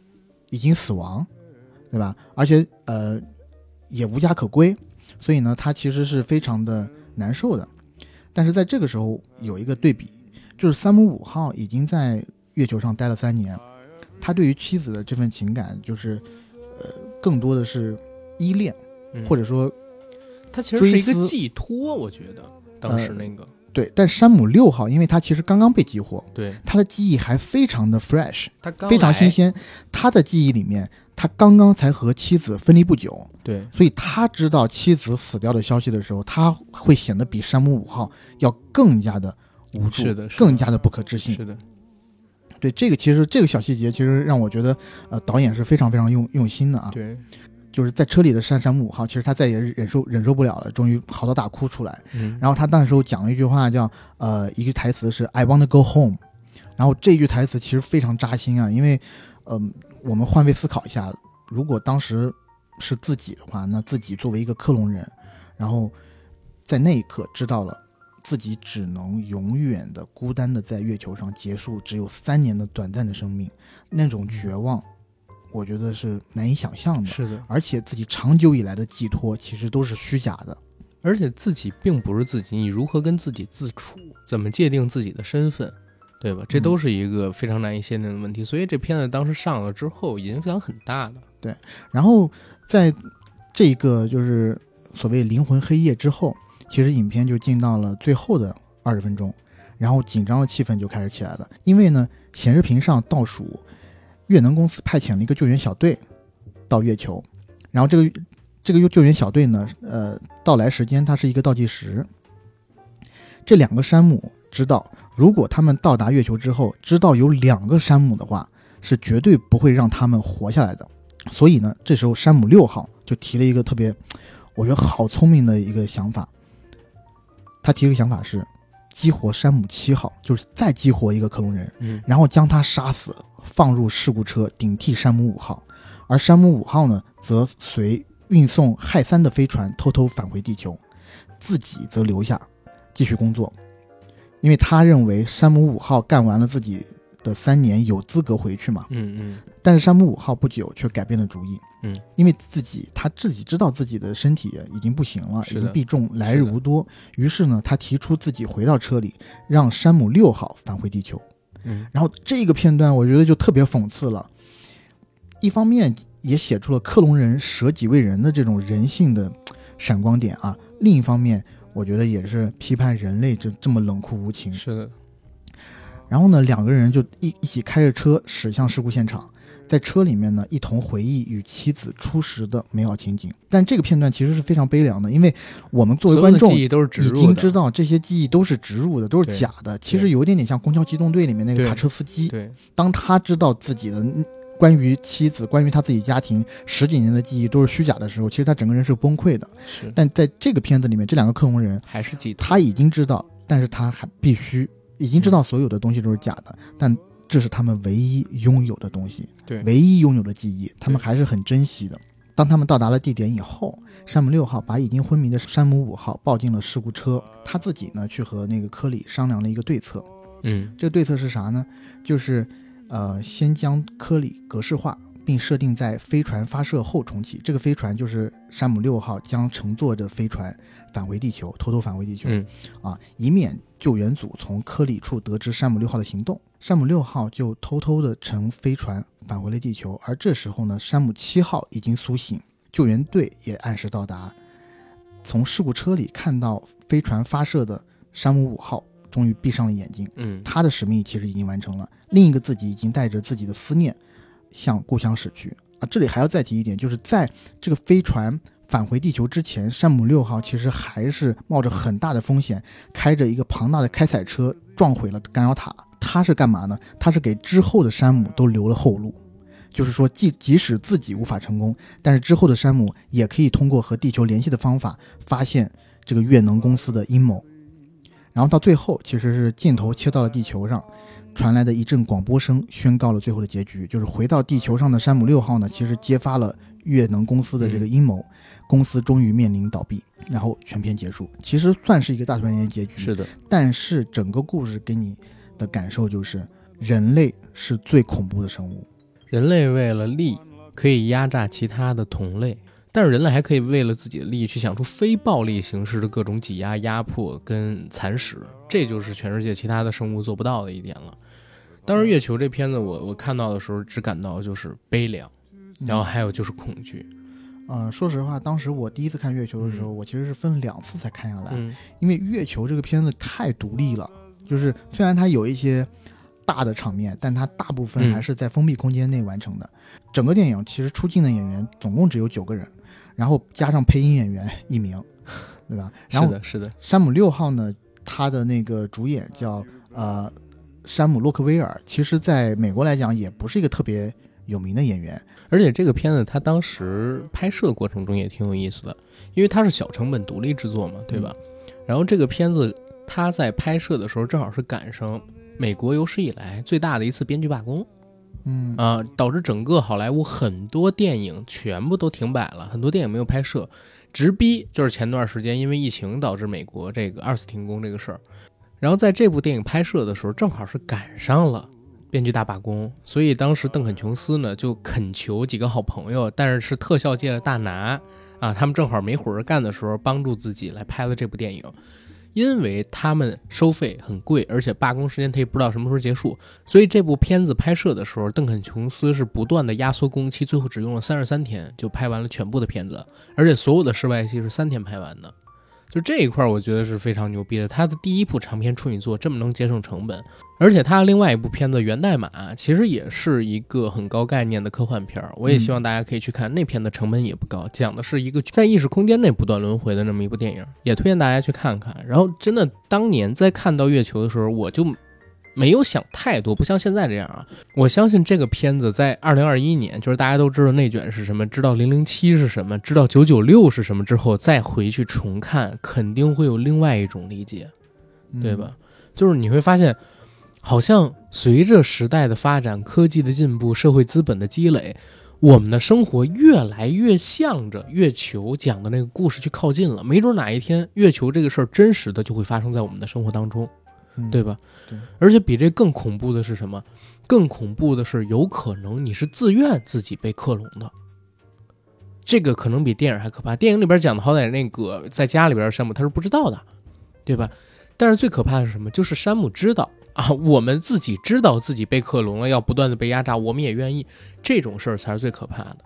已经死亡，对吧？而且，呃。也无家可归，所以呢，他其实是非常的难受的。但是在这个时候有一个对比，就是山姆五号已经在月球上待了三年，他对于妻子的这份情感，就是呃，更多的是依恋，或者说他其实是一个寄托。我觉得当时那个对，但山姆六号，因为他其实刚刚被激活，对他的记忆还非常的 fresh，他非常新鲜，他的记忆里面。他刚刚才和妻子分离不久，对，所以他知道妻子死掉的消息的时候，他会显得比山姆五号要更加的无助，是的，更加的不可置信。是的，对这个其实这个小细节其实让我觉得，呃，导演是非常非常用用心的啊。对，就是在车里的山山姆五号，其实他再也忍受忍受不了了，终于嚎啕大哭出来。嗯，然后他那时候讲了一句话，叫呃，一句台词是 "I want to go home"，然后这句台词其实非常扎心啊，因为，嗯。我们换位思考一下，如果当时是自己的话，那自己作为一个克隆人，然后在那一刻知道了自己只能永远的孤单的在月球上结束只有三年的短暂的生命，那种绝望，我觉得是难以想象的。是的，而且自己长久以来的寄托其实都是虚假的，而且自己并不是自己，你如何跟自己自处？怎么界定自己的身份？对吧？这都是一个非常难以限定的问题，所以这片子当时上了之后影响很大的。对，然后在这个就是所谓灵魂黑夜之后，其实影片就进到了最后的二十分钟，然后紧张的气氛就开始起来了。因为呢，显示屏上倒数，越能公司派遣了一个救援小队到月球，然后这个这个救援小队呢，呃，到来时间它是一个倒计时。这两个山姆知道。如果他们到达月球之后，知道有两个山姆的话，是绝对不会让他们活下来的。所以呢，这时候山姆六号就提了一个特别，我觉得好聪明的一个想法。他提了个想法是，激活山姆七号，就是再激活一个克隆人，嗯，然后将他杀死，放入事故车顶替山姆五号，而山姆五号呢，则随运送氦三的飞船偷偷返回地球，自己则留下继续工作。因为他认为山姆五号干完了自己的三年，有资格回去嘛。嗯嗯。但是山姆五号不久却改变了主意。嗯。因为自己他自己知道自己的身体已经不行了，已经必重，来日无多。于是呢，他提出自己回到车里，让山姆六号返回地球。嗯。然后这个片段我觉得就特别讽刺了，一方面也写出了克隆人舍己为人的这种人性的闪光点啊，另一方面。我觉得也是批判人类这这么冷酷无情。是的。然后呢，两个人就一一起开着车驶向事故现场。在车里面呢一同回忆与妻子初识的美好情景。但这个片段其实是非常悲凉的，因为我们作为观众已经知道这些记忆都是植入的，都是假的。其实有一点点像《公交机动队》里面那个卡车司机，当他知道自己的。关于妻子，关于他自己家庭十几年的记忆都是虚假的时候，其实他整个人是崩溃的。是，但在这个片子里面，这两个克隆人还是记，他已经知道，但是他还必须已经知道所有的东西都是假的，但这是他们唯一拥有的东西，对，唯一拥有的记忆，他们还是很珍惜的。当他们到达了地点以后，山姆六号把已经昏迷的山姆五号抱进了事故车，他自己呢去和那个科里商量了一个对策。嗯，这个对策是啥呢？就是。呃，先将科里格式化，并设定在飞船发射后重启。这个飞船就是山姆六号将乘坐着飞船返回地球，偷偷返回地球。嗯，啊，以免救援组从科里处得知山姆六号的行动，山姆六号就偷偷的乘飞船返回了地球。而这时候呢，山姆七号已经苏醒，救援队也按时到达，从事故车里看到飞船发射的山姆五号。终于闭上了眼睛，嗯，他的使命其实已经完成了。另一个自己已经带着自己的思念向故乡驶去啊！这里还要再提一点，就是在这个飞船返回地球之前，山姆六号其实还是冒着很大的风险，开着一个庞大的开采车撞毁了干扰塔。他是干嘛呢？他是给之后的山姆都留了后路，就是说，即即使自己无法成功，但是之后的山姆也可以通过和地球联系的方法，发现这个越能公司的阴谋。然后到最后，其实是镜头切到了地球上，传来的一阵广播声宣告了最后的结局，就是回到地球上的山姆六号呢，其实揭发了越能公司的这个阴谋，公司终于面临倒闭，然后全片结束，其实算是一个大团圆结局。是的，但是整个故事给你的感受就是，人类是最恐怖的生物，人类为了利可以压榨其他的同类。但是人类还可以为了自己的利益去想出非暴力形式的各种挤压、压迫跟蚕食，这就是全世界其他的生物做不到的一点了。当时《月球》这片子，我我看到的时候只感到就是悲凉，然后还有就是恐惧。呃，说实话，当时我第一次看《月球》的时候，我其实是分两次才看下来，嗯，因为《月球》这个片子太独立了，就是虽然它有一些大的场面，但它大部分还是在封闭空间内完成的。整个电影其实出镜的演员总共只有九个人。然后加上配音演员一名，对吧？是的，是的。山姆六号呢，他的那个主演叫呃山姆洛克威尔，其实在美国来讲也不是一个特别有名的演员。而且这个片子他当时拍摄过程中也挺有意思的，因为它是小成本独立制作嘛，对吧？然后这个片子他在拍摄的时候正好是赶上美国有史以来最大的一次编剧罢工。嗯啊，导致整个好莱坞很多电影全部都停摆了，很多电影没有拍摄，直逼就是前段时间因为疫情导致美国这个二次停工这个事儿。然后在这部电影拍摄的时候，正好是赶上了编剧大罢工，所以当时邓肯琼斯呢就恳求几个好朋友，但是是特效界的大拿啊，他们正好没活儿干的时候，帮助自己来拍了这部电影。因为他们收费很贵，而且罢工时间他也不知道什么时候结束，所以这部片子拍摄的时候，邓肯·琼斯是不断的压缩工期，最后只用了三十三天就拍完了全部的片子，而且所有的室外戏是三天拍完的。就这一块，我觉得是非常牛逼的。他的第一部长篇处女作这么能节省成本，而且他另外一部片子《源代码》其实也是一个很高概念的科幻片儿。我也希望大家可以去看那片的成本也不高，讲的是一个在意识空间内不断轮回的那么一部电影，也推荐大家去看看。然后，真的当年在看到月球的时候，我就。没有想太多，不像现在这样啊！我相信这个片子在二零二一年，就是大家都知道内卷是什么，知道零零七是什么，知道九九六是什么之后，再回去重看，肯定会有另外一种理解，对吧？就是你会发现，好像随着时代的发展、科技的进步、社会资本的积累，我们的生活越来越向着月球讲的那个故事去靠近了。没准哪一天，月球这个事儿真实的就会发生在我们的生活当中。对吧？对，而且比这更恐怖的是什么？更恐怖的是，有可能你是自愿自己被克隆的。这个可能比电影还可怕。电影里边讲的，好歹那个在家里边山姆他是不知道的，对吧？但是最可怕的是什么？就是山姆知道啊，我们自己知道自己被克隆了，要不断的被压榨，我们也愿意。这种事儿才是最可怕的，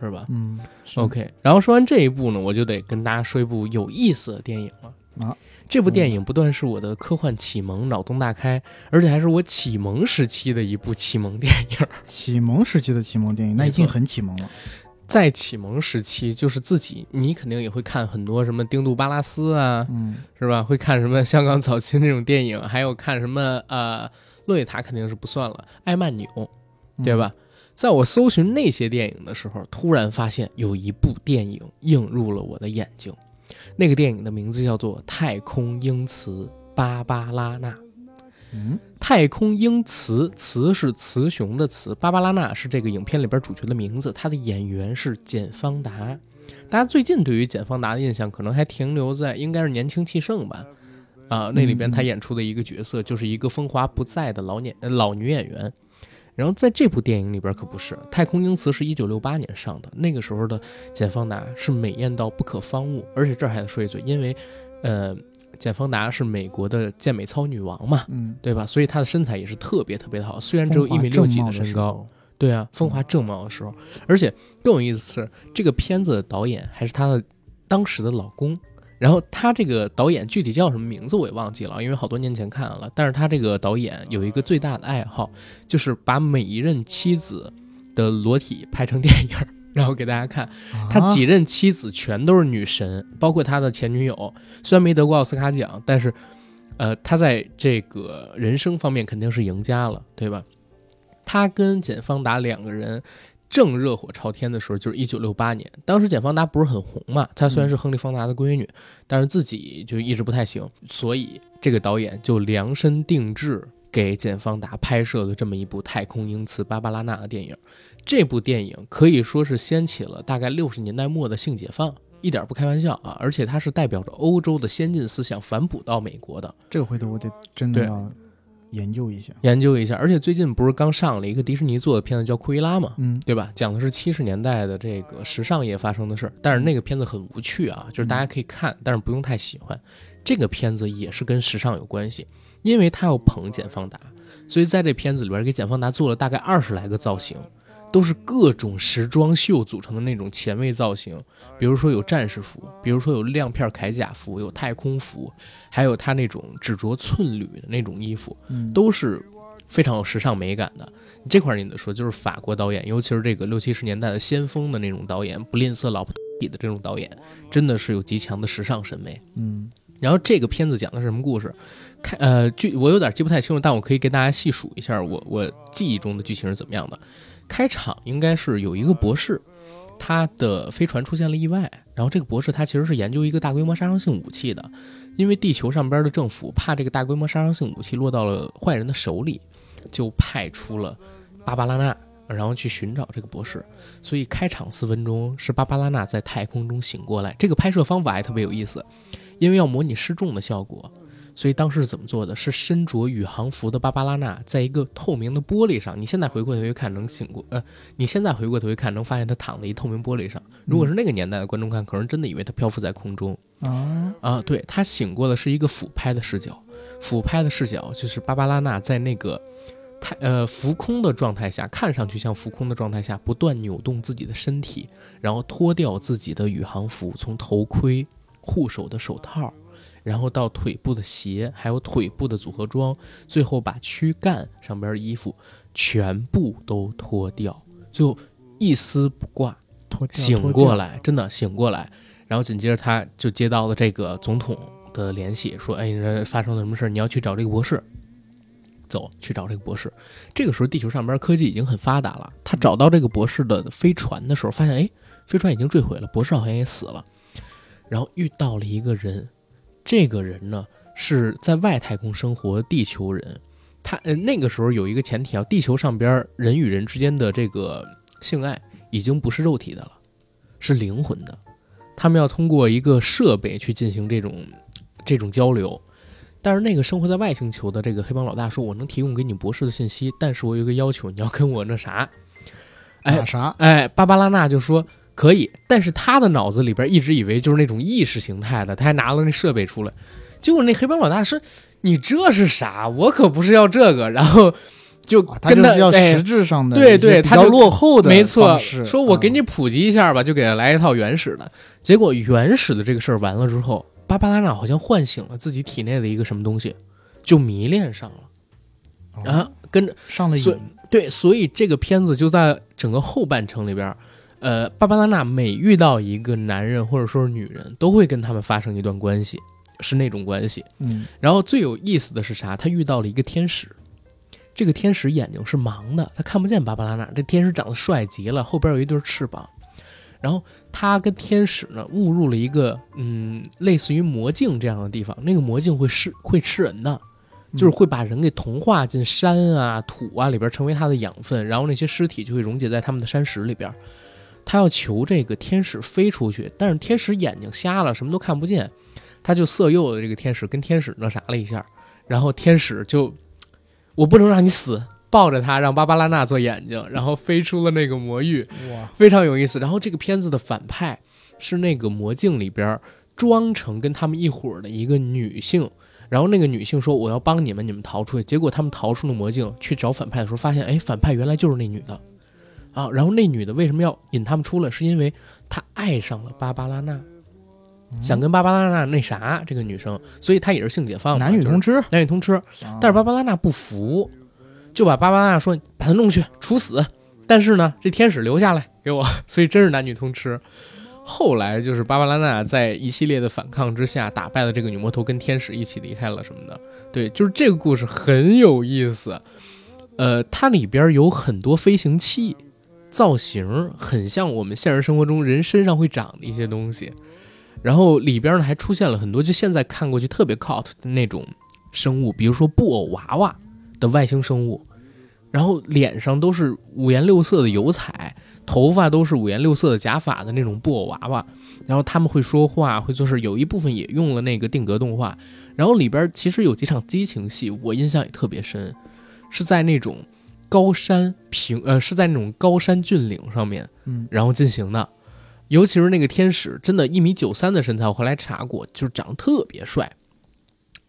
是吧？嗯，OK。然后说完这一部呢，我就得跟大家说一部有意思的电影了。啊。这部电影不断是我的科幻启蒙、脑洞大开，而且还是我启蒙时期的一部启蒙电影。启蒙时期的启蒙电影，那已经很启蒙了。在启蒙时期，就是自己，你肯定也会看很多什么丁度巴拉斯啊，嗯，是吧？会看什么香港早期那种电影，还有看什么呃，洛丽塔肯定是不算了，艾曼纽，对吧？在我搜寻那些电影的时候，突然发现有一部电影映入了我的眼睛。那个电影的名字叫做《太空英雌芭芭拉娜》。嗯，太空英雌，雌是雌雄的雌，芭芭拉娜是这个影片里边主角的名字。她的演员是简方达。大家最近对于简方达的印象可能还停留在应该是年轻气盛吧？啊，那里边她演出的一个角色就是一个风华不再的老年老女演员。然后在这部电影里边可不是，《太空英雌》是一九六八年上的，那个时候的简方达是美艳到不可方物，而且这儿还得说一嘴，因为，呃，简方达是美国的健美操女王嘛，嗯，对吧？所以她的身材也是特别特别的好，虽然只有一米六几的身高，对啊，风华正茂的时候，而且更有意思是，这个片子的导演还是她的当时的老公。然后他这个导演具体叫什么名字我也忘记了，因为好多年前看了。但是他这个导演有一个最大的爱好，就是把每一任妻子的裸体拍成电影，然后给大家看。他几任妻子全都是女神，包括他的前女友，虽然没得过奥斯卡奖，但是，呃，他在这个人生方面肯定是赢家了，对吧？他跟简方达两个人。正热火朝天的时候，就是一九六八年。当时简方达不是很红嘛，她虽然是亨利·方达的闺女，但是自己就一直不太行，所以这个导演就量身定制给简方达拍摄了这么一部《太空英雌芭芭拉娜》的电影。这部电影可以说是掀起了大概六十年代末的性解放，一点不开玩笑啊！而且它是代表着欧洲的先进思想反哺到美国的。这个回头我得真的要。研究一下，研究一下，而且最近不是刚上了一个迪士尼做的片子叫《库伊拉》嘛，嗯，对吧？讲的是七十年代的这个时尚业发生的事儿，但是那个片子很无趣啊，就是大家可以看，但是不用太喜欢。这个片子也是跟时尚有关系，因为他要捧简方达，所以在这片子里边给简方达做了大概二十来个造型。都是各种时装秀组成的那种前卫造型，比如说有战士服，比如说有亮片铠甲服，有太空服，还有他那种只着寸缕的那种衣服，都是非常有时尚美感的。这块你得说，就是法国导演，尤其是这个六七十年代的先锋的那种导演，不吝啬老婆底的这种导演，真的是有极强的时尚审美。嗯，然后这个片子讲的是什么故事？看，呃，剧我有点记不太清楚，但我可以给大家细数一下我我记忆中的剧情是怎么样的。开场应该是有一个博士，他的飞船出现了意外，然后这个博士他其实是研究一个大规模杀伤性武器的，因为地球上边的政府怕这个大规模杀伤性武器落到了坏人的手里，就派出了芭芭拉娜，然后去寻找这个博士。所以开场四分钟是芭芭拉娜在太空中醒过来，这个拍摄方法还特别有意思，因为要模拟失重的效果。所以当时是怎么做的？是身着宇航服的芭芭拉娜在一个透明的玻璃上。你现在回过头去看，能醒过？呃，你现在回过头去看，能发现她躺在一透明玻璃上。如果是那个年代的观众看，可能真的以为她漂浮在空中。啊啊！对，她醒过的是一个俯拍的视角。俯拍的视角就是芭芭拉娜在那个太呃浮空的状态下，看上去像浮空的状态下，不断扭动自己的身体，然后脱掉自己的宇航服，从头盔、护手的手套。然后到腿部的鞋，还有腿部的组合装，最后把躯干上边的衣服全部都脱掉，最后一丝不挂，脱醒过来，真的醒过来。然后紧接着他就接到了这个总统的联系，说：“哎，发生了什么事？你要去找这个博士，走去找这个博士。”这个时候地球上边科技已经很发达了。他找到这个博士的飞船的时候，发现哎，飞船已经坠毁了，博士好像也死了。然后遇到了一个人。这个人呢是在外太空生活的地球人，他呃那个时候有一个前提啊，地球上边人与人之间的这个性爱已经不是肉体的了，是灵魂的，他们要通过一个设备去进行这种这种交流。但是那个生活在外星球的这个黑帮老大说：“我能提供给你博士的信息，但是我有一个要求，你要跟我那啥。”哎啥？哎，芭芭拉娜就说。可以，但是他的脑子里边一直以为就是那种意识形态的，他还拿了那设备出来，结果那黑帮老大说：“你这是啥？我可不是要这个。”然后就跟他要实质上的，对对，他就落后的，没错，说我给你普及一下吧，就给他来一套原始的。结果原始的这个事儿完了之后，芭芭拉娜好像唤醒了自己体内的一个什么东西，就迷恋上了，啊，跟着上了瘾。对，所以这个片子就在整个后半程里边，呃，芭芭拉娜每遇到一个男人或者说是女人，都会跟他们发生一段关系，是那种关系。嗯，然后最有意思的是啥？他遇到了一个天使，这个天使眼睛是盲的，他看不见芭芭拉娜。这天使长得帅极了，后边有一对翅膀。然后他跟天使呢误入了一个嗯，类似于魔镜这样的地方，那个魔镜会吃会吃人的。就是会把人给同化进山啊、土啊里边，成为他的养分，然后那些尸体就会溶解在他们的山石里边。他要求这个天使飞出去，但是天使眼睛瞎了，什么都看不见。他就色诱了这个天使，跟天使那啥了一下，然后天使就，我不能让你死，抱着他让芭芭拉娜做眼睛，然后飞出了那个魔域，哇，非常有意思。然后这个片子的反派是那个魔镜里边装成跟他们一伙的一个女性。然后那个女性说：“我要帮你们，你们逃出去。”结果他们逃出了魔镜，去找反派的时候，发现，哎，反派原来就是那女的，啊！然后那女的为什么要引他们出来？是因为她爱上了芭芭拉娜，想跟芭芭拉娜那啥这个女生，所以她也是性解放，男女通吃，男女通吃。但是芭芭拉娜不服，就把芭芭拉娜说：“把她弄去处死。”但是呢，这天使留下来给我，所以真是男女通吃。后来就是芭芭拉娜在一系列的反抗之下打败了这个女魔头，跟天使一起离开了什么的。对，就是这个故事很有意思。呃，它里边有很多飞行器，造型很像我们现实生活中人身上会长的一些东西。然后里边呢还出现了很多就现在看过去特别 cult 的那种生物，比如说布偶娃娃的外星生物，然后脸上都是五颜六色的油彩。头发都是五颜六色的假发的那种布偶娃娃，然后他们会说话，会做事，有一部分也用了那个定格动画。然后里边其实有几场激情戏，我印象也特别深，是在那种高山平呃是在那种高山峻岭上面，嗯，然后进行的。尤其是那个天使，真的，一米九三的身材，我后来查过，就是长得特别帅，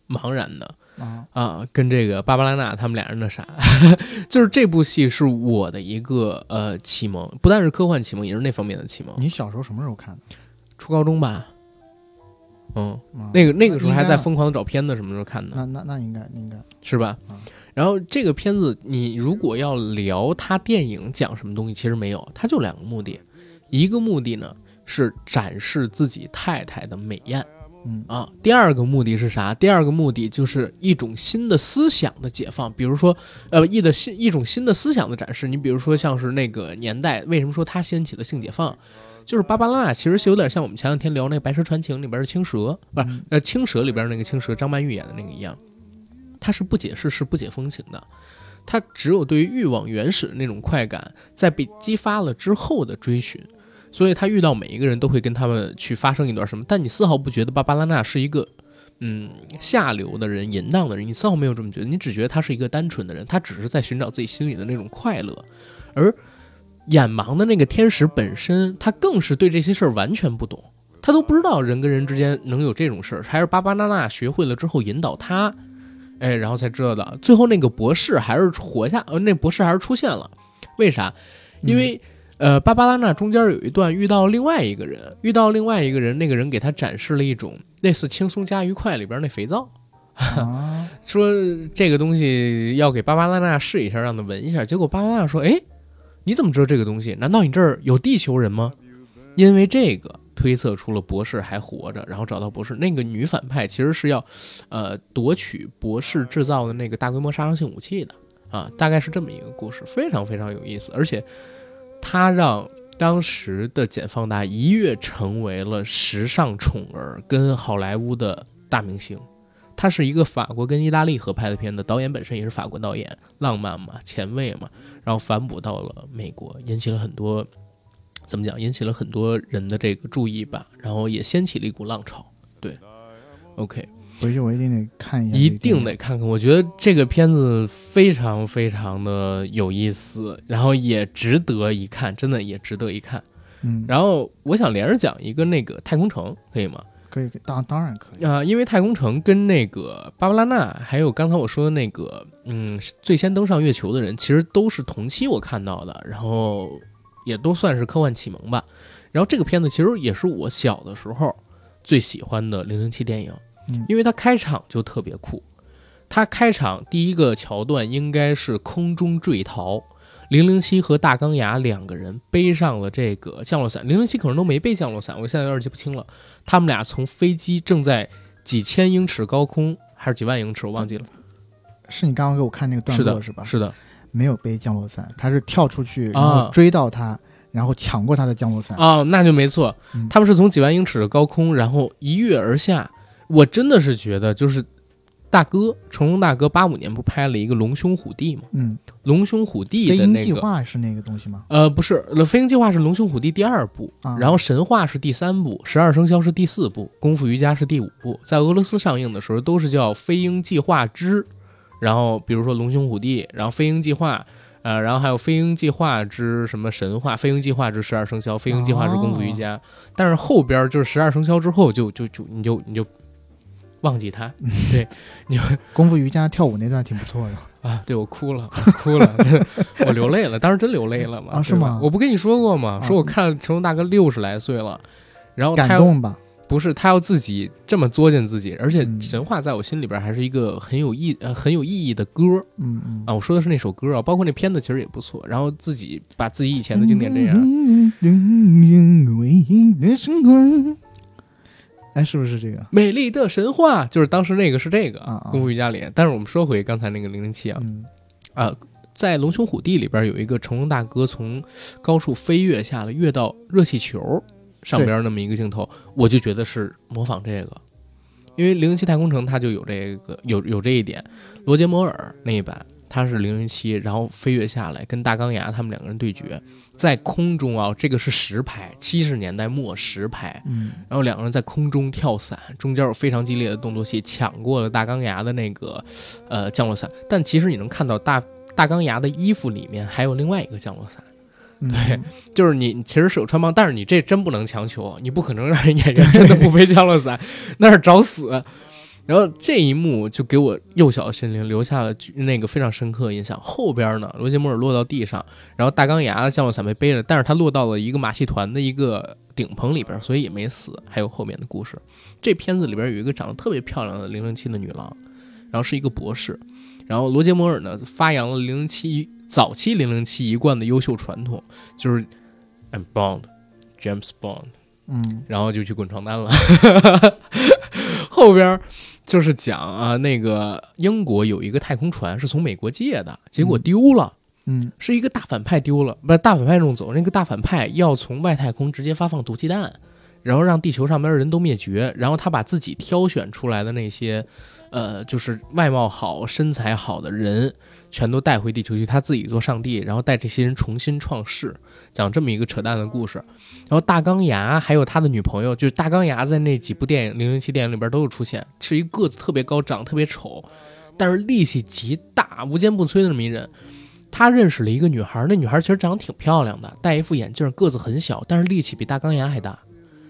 茫然的。啊啊，跟这个芭芭拉娜他们俩人的啥，就是这部戏是我的一个呃启蒙，不但是科幻启蒙，也是那方面的启蒙。你小时候什么时候看的？初高中吧。嗯，那个那个时候还在疯狂的找片子，什么时候看的？那那那应该应该是吧？然后这个片子，你如果要聊它电影讲什么东西，其实没有，它就两个目的，一个目的呢是展示自己太太的美艳。嗯啊，第二个目的是啥？第二个目的就是一种新的思想的解放，比如说，呃，一的新一种新的思想的展示。你比如说，像是那个年代，为什么说它掀起了性解放？就是芭芭拉其实是有点像我们前两天聊那个《白蛇传情》里边的青蛇，不是，呃，青蛇里边那个青蛇，张曼玉演的那个一样，它是不解释是不解风情的，它只有对于欲望原始的那种快感，在被激发了之后的追寻。所以他遇到每一个人都会跟他们去发生一段什么，但你丝毫不觉得芭芭拉娜是一个，嗯，下流的人、淫荡的人，你丝毫没有这么觉得，你只觉得他是一个单纯的人，他只是在寻找自己心里的那种快乐。而眼盲的那个天使本身，他更是对这些事儿完全不懂，他都不知道人跟人之间能有这种事儿，还是芭芭拉娜学会了之后引导他，哎，然后才知道的。最后那个博士还是活下，呃，那博士还是出现了，为啥？因为。呃，芭芭拉娜中间有一段遇到另外一个人，遇到另外一个人，那个人给他展示了一种类似轻松加愉快里边那肥皂，说这个东西要给芭芭拉娜试一下，让他闻一下。结果芭芭拉娜说：“哎，你怎么知道这个东西？难道你这儿有地球人吗？”因为这个推测出了博士还活着，然后找到博士。那个女反派其实是要，呃，夺取博士制造的那个大规模杀伤性武器的啊，大概是这么一个故事，非常非常有意思，而且。他让当时的简放大一跃成为了时尚宠儿，跟好莱坞的大明星。他是一个法国跟意大利合拍的片子，导演本身也是法国导演，浪漫嘛，前卫嘛，然后反哺到了美国，引起了很多怎么讲？引起了很多人的这个注意吧，然后也掀起了一股浪潮。对，OK。回去我一定得看一下，一定得看看。我觉得这个片子非常非常的有意思，然后也值得一看，真的也值得一看。嗯，然后我想连着讲一个那个太空城，可以吗？可以，当当然可以啊，因为太空城跟那个芭芭拉娜，还有刚才我说的那个，嗯，最先登上月球的人，其实都是同期我看到的，然后也都算是科幻启蒙吧。然后这个片子其实也是我小的时候。最喜欢的零零七电影，嗯因为它开场就特别酷。它开场第一个桥段应该是空中坠逃，零零七和大钢牙两个人背上了这个降落伞，零零七可能都没背降落伞，我现在有点记不清了。他们俩从飞机正在几千英尺高空还是几万英尺，我忘记了。是你刚刚给我看那个段是的，落是吧？是的没有背降落伞，他是跳出去，然啊后追到他，然后抢过他的降落伞。哦，那就没错嗯，他们是从几万英尺的高空，然后一跃而下。我真的是觉得，就是大哥成龙大哥八五年不拍了一个《龙兄虎弟》吗？嗯，《龙兄虎弟飞》鹰计的那个。划是那个东西吗？呃，不是，《飞鹰计划》是《龙兄虎弟》第二部，啊然后《神话》是第三部，《十二生肖》是第四部，《功夫瑜伽》是第五部。在俄罗斯上映的时候，都是叫《飞鹰计划之》，然后比如说《龙兄虎弟》，然后《飞鹰计划》，呃，然后还有《飞鹰计划之什么神话》，《飞鹰计划之十二生肖》，《飞鹰计划之功夫瑜伽》但是后边就是十二生肖之后就就就你就你就忘记它，对，你 功夫瑜伽跳舞那段挺不错的。啊，对我哭了，我哭了，我流泪了，当时真流泪了嘛？啊是吗我不跟你说过吗？啊说我看成龙大哥六十来岁了，然后他感动吧？不是他要自己这么作践自己，而且嗯神话在我心里边还是一个很有意呃很有意义的歌嗯嗯啊。我说的是那首歌啊，包括那片子其实也不错。然后自己把自己以前的经典这样。哎，是不是这个？美丽的神话就是当时那个是这个啊啊功夫瑜伽里。但是我们说回刚才那个零零七啊，嗯啊，在《龙兄虎弟》里边有一个成龙大哥从高处飞跃下来，跃到热气球上边那么一个镜头，我就觉得是模仿这个，因为零零七太空城它就有这个有有这一点，罗杰摩尔那一版他是零零七，然后飞跃下来跟大钢牙他们两个人对决，在空中啊，这个是实拍，七十年代末实拍，嗯。然后两个人在空中跳伞，中间有非常激烈的动作戏，抢过了大钢牙的那个呃降落伞。但其实你能看到大大钢牙的衣服里面还有另外一个降落伞，嗯对，就是你其实是有穿帮，但是你这真不能强求，你不可能让人演员真的不背降落伞，那是找死。然后这一幕就给我幼小的心灵留下了那个非常深刻的印象。后边呢，罗杰摩尔落到地上，然后大钢牙的降落伞被背着，但是他落到了一个马戏团的一个顶棚里边，所以也没死。还有后面的故事。这片子里边有一个长得特别漂亮的零零七的女郎，然后是一个博士。然后罗杰摩尔呢，发扬了零零七早期零零七一贯的优秀传统，就是 I'm Bond，James Bond。嗯然后就去滚床单了。后边就是讲啊，那个英国有一个太空船是从美国借的，结果丢了，嗯是一个大反派丢了，不是大反派弄走，那个大反派要从外太空直接发放毒气弹，然后让地球上边的人都灭绝，然后他把自己挑选出来的那些，呃，就是外貌好、身材好的人。全都带回地球去，他自己做上帝，然后带这些人重新创世，讲这么一个扯淡的故事。然后大钢牙还有他的女朋友，就是大钢牙在那几部电影《零零七》电影里边都有出现，是一个子特别高、长得特别丑，但是力气极大、无坚不摧的那么一人。他认识了一个女孩，那女孩其实长得挺漂亮的，戴一副眼镜，个子很小，但是力气比大钢牙还大。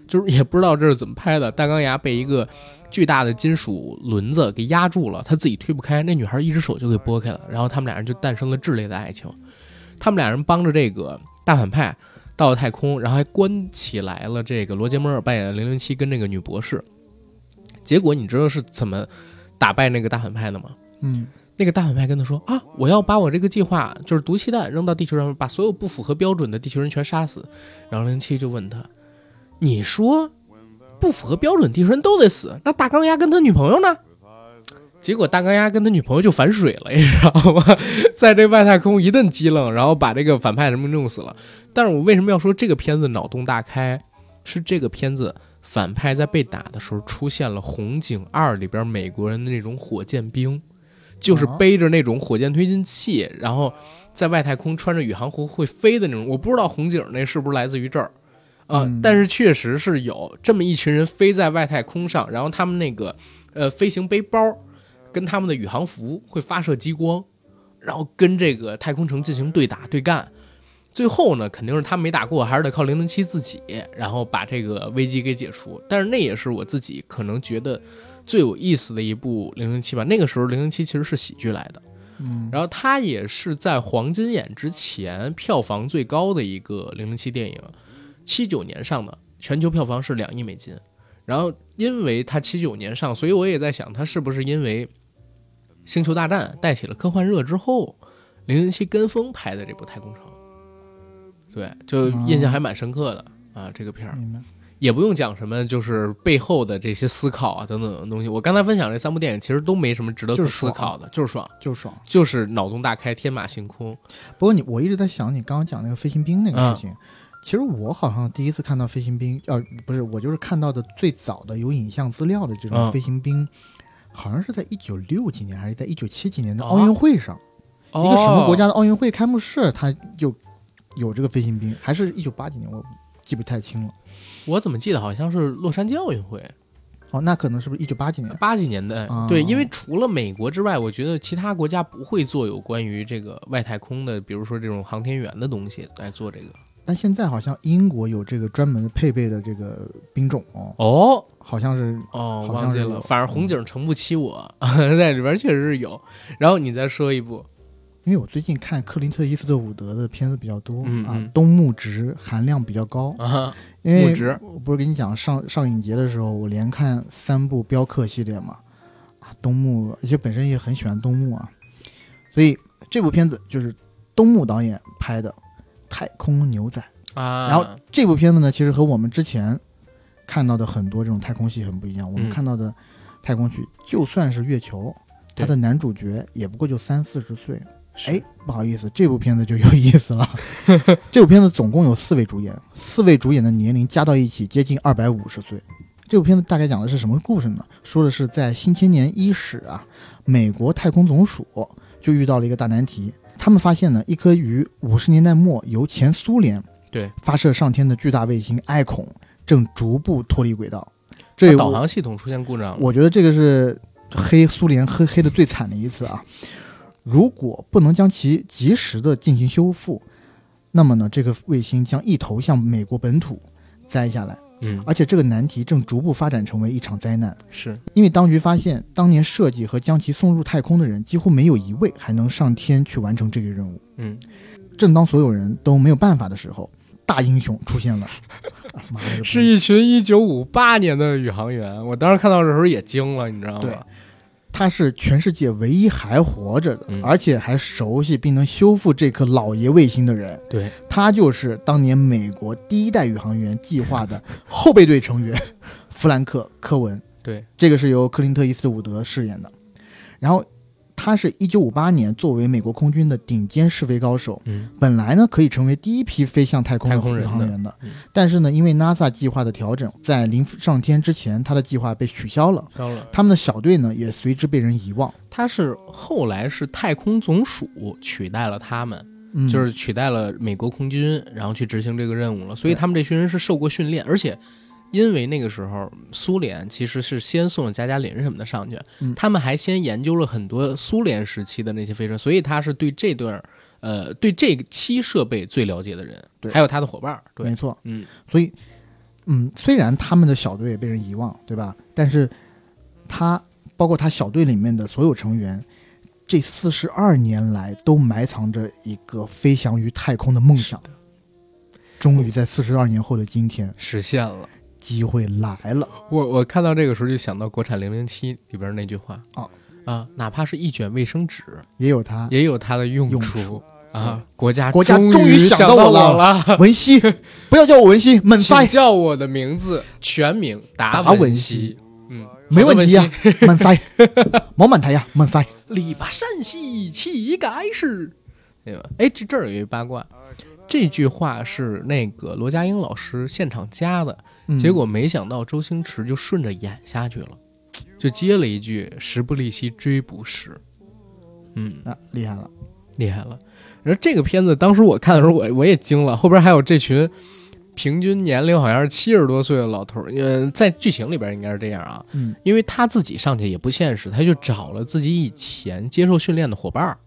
就是也不知道这是怎么拍的，大钢牙被一个巨大的金属轮子给压住了，他自己推不开，那女孩一只手就给拨开了，然后他们俩人就诞生了炽烈的爱情。他们俩人帮着这个大反派到了太空，然后还关起来了这个罗杰摩尔扮演的零零七跟那个女博士。结果你知道是怎么打败那个大反派的吗？嗯那个大反派跟他说啊，我要把我这个计划就是毒气弹扔到地球上，把所有不符合标准的地球人全杀死。然后零零七就问他，你说不符合标准地球人都得死，那大钢牙跟他女朋友呢？结果大钢牙跟他女朋友就反水了，你知道吗？在这外太空一顿激愣，然后把这个反派什么弄死了。但是我为什么要说这个片子脑洞大开？是这个片子反派在被打的时候出现了《红警二》里边美国人的那种火箭兵，就是背着那种火箭推进器，然后在外太空穿着宇航服会飞的那种。我不知道红警那是不是来自于这儿啊、嗯但是确实是有这么一群人飞在外太空上，然后他们那个呃飞行背包跟他们的宇航服会发射激光，然后跟这个太空城进行对打对干。最后呢，肯定是他没打过，还是得靠零零七自己，然后把这个危机给解除。但是那也是我自己可能觉得最有意思的一部零零七吧。那个时候零零七其实是喜剧来的，嗯然后它也是在黄金眼之前票房最高的一个零零七电影，七九年上的，全球票房是两亿美金。然后因为它七九年上，所以我也在想，它是不是因为《星球大战》带起了科幻热之后，零零七跟风拍的这部《太空城》。对，就印象还蛮深刻的啊，这个片儿。也不用讲什么，就是背后的这些思考啊等等的东西。我刚才分享这三部电影，其实都没什么值得思考的，就是爽，就是爽，就是脑洞大开，天马行空。不过你，我一直在想你刚刚讲那个飞行兵那个事情。其实我好像第一次看到飞行兵，呃，不是，我就是看到的最早的有影像资料的这种飞行兵，好像是在一九六几年还是在一九七几年的奥运会上，一个什么国家的奥运会开幕式，它就有这个飞行兵，还是一九八几年，我记不太清了。我怎么记得好像是洛杉矶奥运会？哦，那可能是不是一九八几年？八几年的，对，因为除了美国之外，我觉得其他国家不会做有关于这个外太空的，比如说这种航天员的东西来做这个。但现在好像英国有这个专门配备的这个兵种哦，哦，好像是哦，忘记了。反正红警承不起我，在里边确实是有。然后你再说一部。因为我最近看克林特·伊斯特伍德的片子比较多啊，东木值含量比较高啊。因为我不是跟你讲上上影节的时候，我连看三部镖客系列嘛啊，东木而且本身也很喜欢东木啊，所以这部片子就是东木导演拍的《太空牛仔》啊。然后这部片子呢，其实和我们之前看到的很多这种太空戏很不一样。我们看到的太空剧，就算是月球，它的男主角也不过就三四十岁。哎，不好意思，这部片子就有意思了。这部片子总共有四位主演，四位主演的年龄加到一起接近二百五十岁。这部片子大概讲的是什么故事呢？说的是在新千年伊始啊，美国太空总署就遇到了一个大难题。他们发现呢，一颗于五十年代末由前苏联对发射上天的巨大卫星爱孔正逐步脱离轨道。这导航系统出现故障，我觉得这个是黑苏联黑黑的最惨的一次啊。如果不能将其及时的进行修复，那么呢，这个卫星将一头向美国本土栽下来。嗯，而且这个难题正逐步发展成为一场灾难。是因为当局发现，当年设计和将其送入太空的人几乎没有一位还能上天去完成这个任务。嗯，正当所有人都没有办法的时候，大英雄出现了，是一群一九五八年的宇航员。我当时看到的时候也惊了，你知道吗？对。他是全世界唯一还活着的，而且还熟悉并能修复这颗老爷卫星的人。对，他就是当年美国第一代宇航员计划的 后备队成员弗兰克·科文。对，这个是由克林特·伊斯特伍德饰演的。然后。他是一九五八年作为美国空军的顶尖试飞高手，嗯，本来呢可以成为第一批飞向太空的宇航员的，但是呢，因为 NASA 计划的调整，在临上天之前，他的计划被取消了，他们的小队呢也随之被人遗忘。他是后来是太空总署取代了他们，就是取代了美国空军，然后去执行这个任务了。所以他们这群人是受过训练，而且。因为那个时候，苏联其实是先送了加加林什么的上去，他们还先研究了很多苏联时期的那些飞船，所以他是对这段，呃，对这期设备最了解的人，还有他的伙伴，对，没错，嗯，所以，嗯，虽然他们的小队也被人遗忘，对吧？但是，他包括他小队里面的所有成员，这四十二年来都埋藏着一个飞翔于太空的梦想，终于在四十二年后的今天。实现了。机会来了，我我看到这个时候就想到国产零零七里边那句话。啊。啊，哪怕是一卷卫生纸，也有它也有它的用处。啊！国家国家终于想到我了，文熙，不要叫我文熙，猛塞，叫我的名字全名达文熙，嗯，没问题呀，猛 塞，毛满台呀，猛塞，力拔山兮气盖世，对吧？哎，这这儿有一八卦，这句话是那个罗家英老师现场加的。结果没想到周星驰就顺着演下去了，就接了一句“时不利兮骓不逝”，嗯啊，厉害了，厉害了。然后这个片子当时我看的时候，我我也惊了，后边还有这群平均年龄好像是七十多岁的老头儿，呃，在剧情里边应该是这样啊，嗯，因为他自己上去也不现实，他就找了自己以前接受训练的伙伴儿，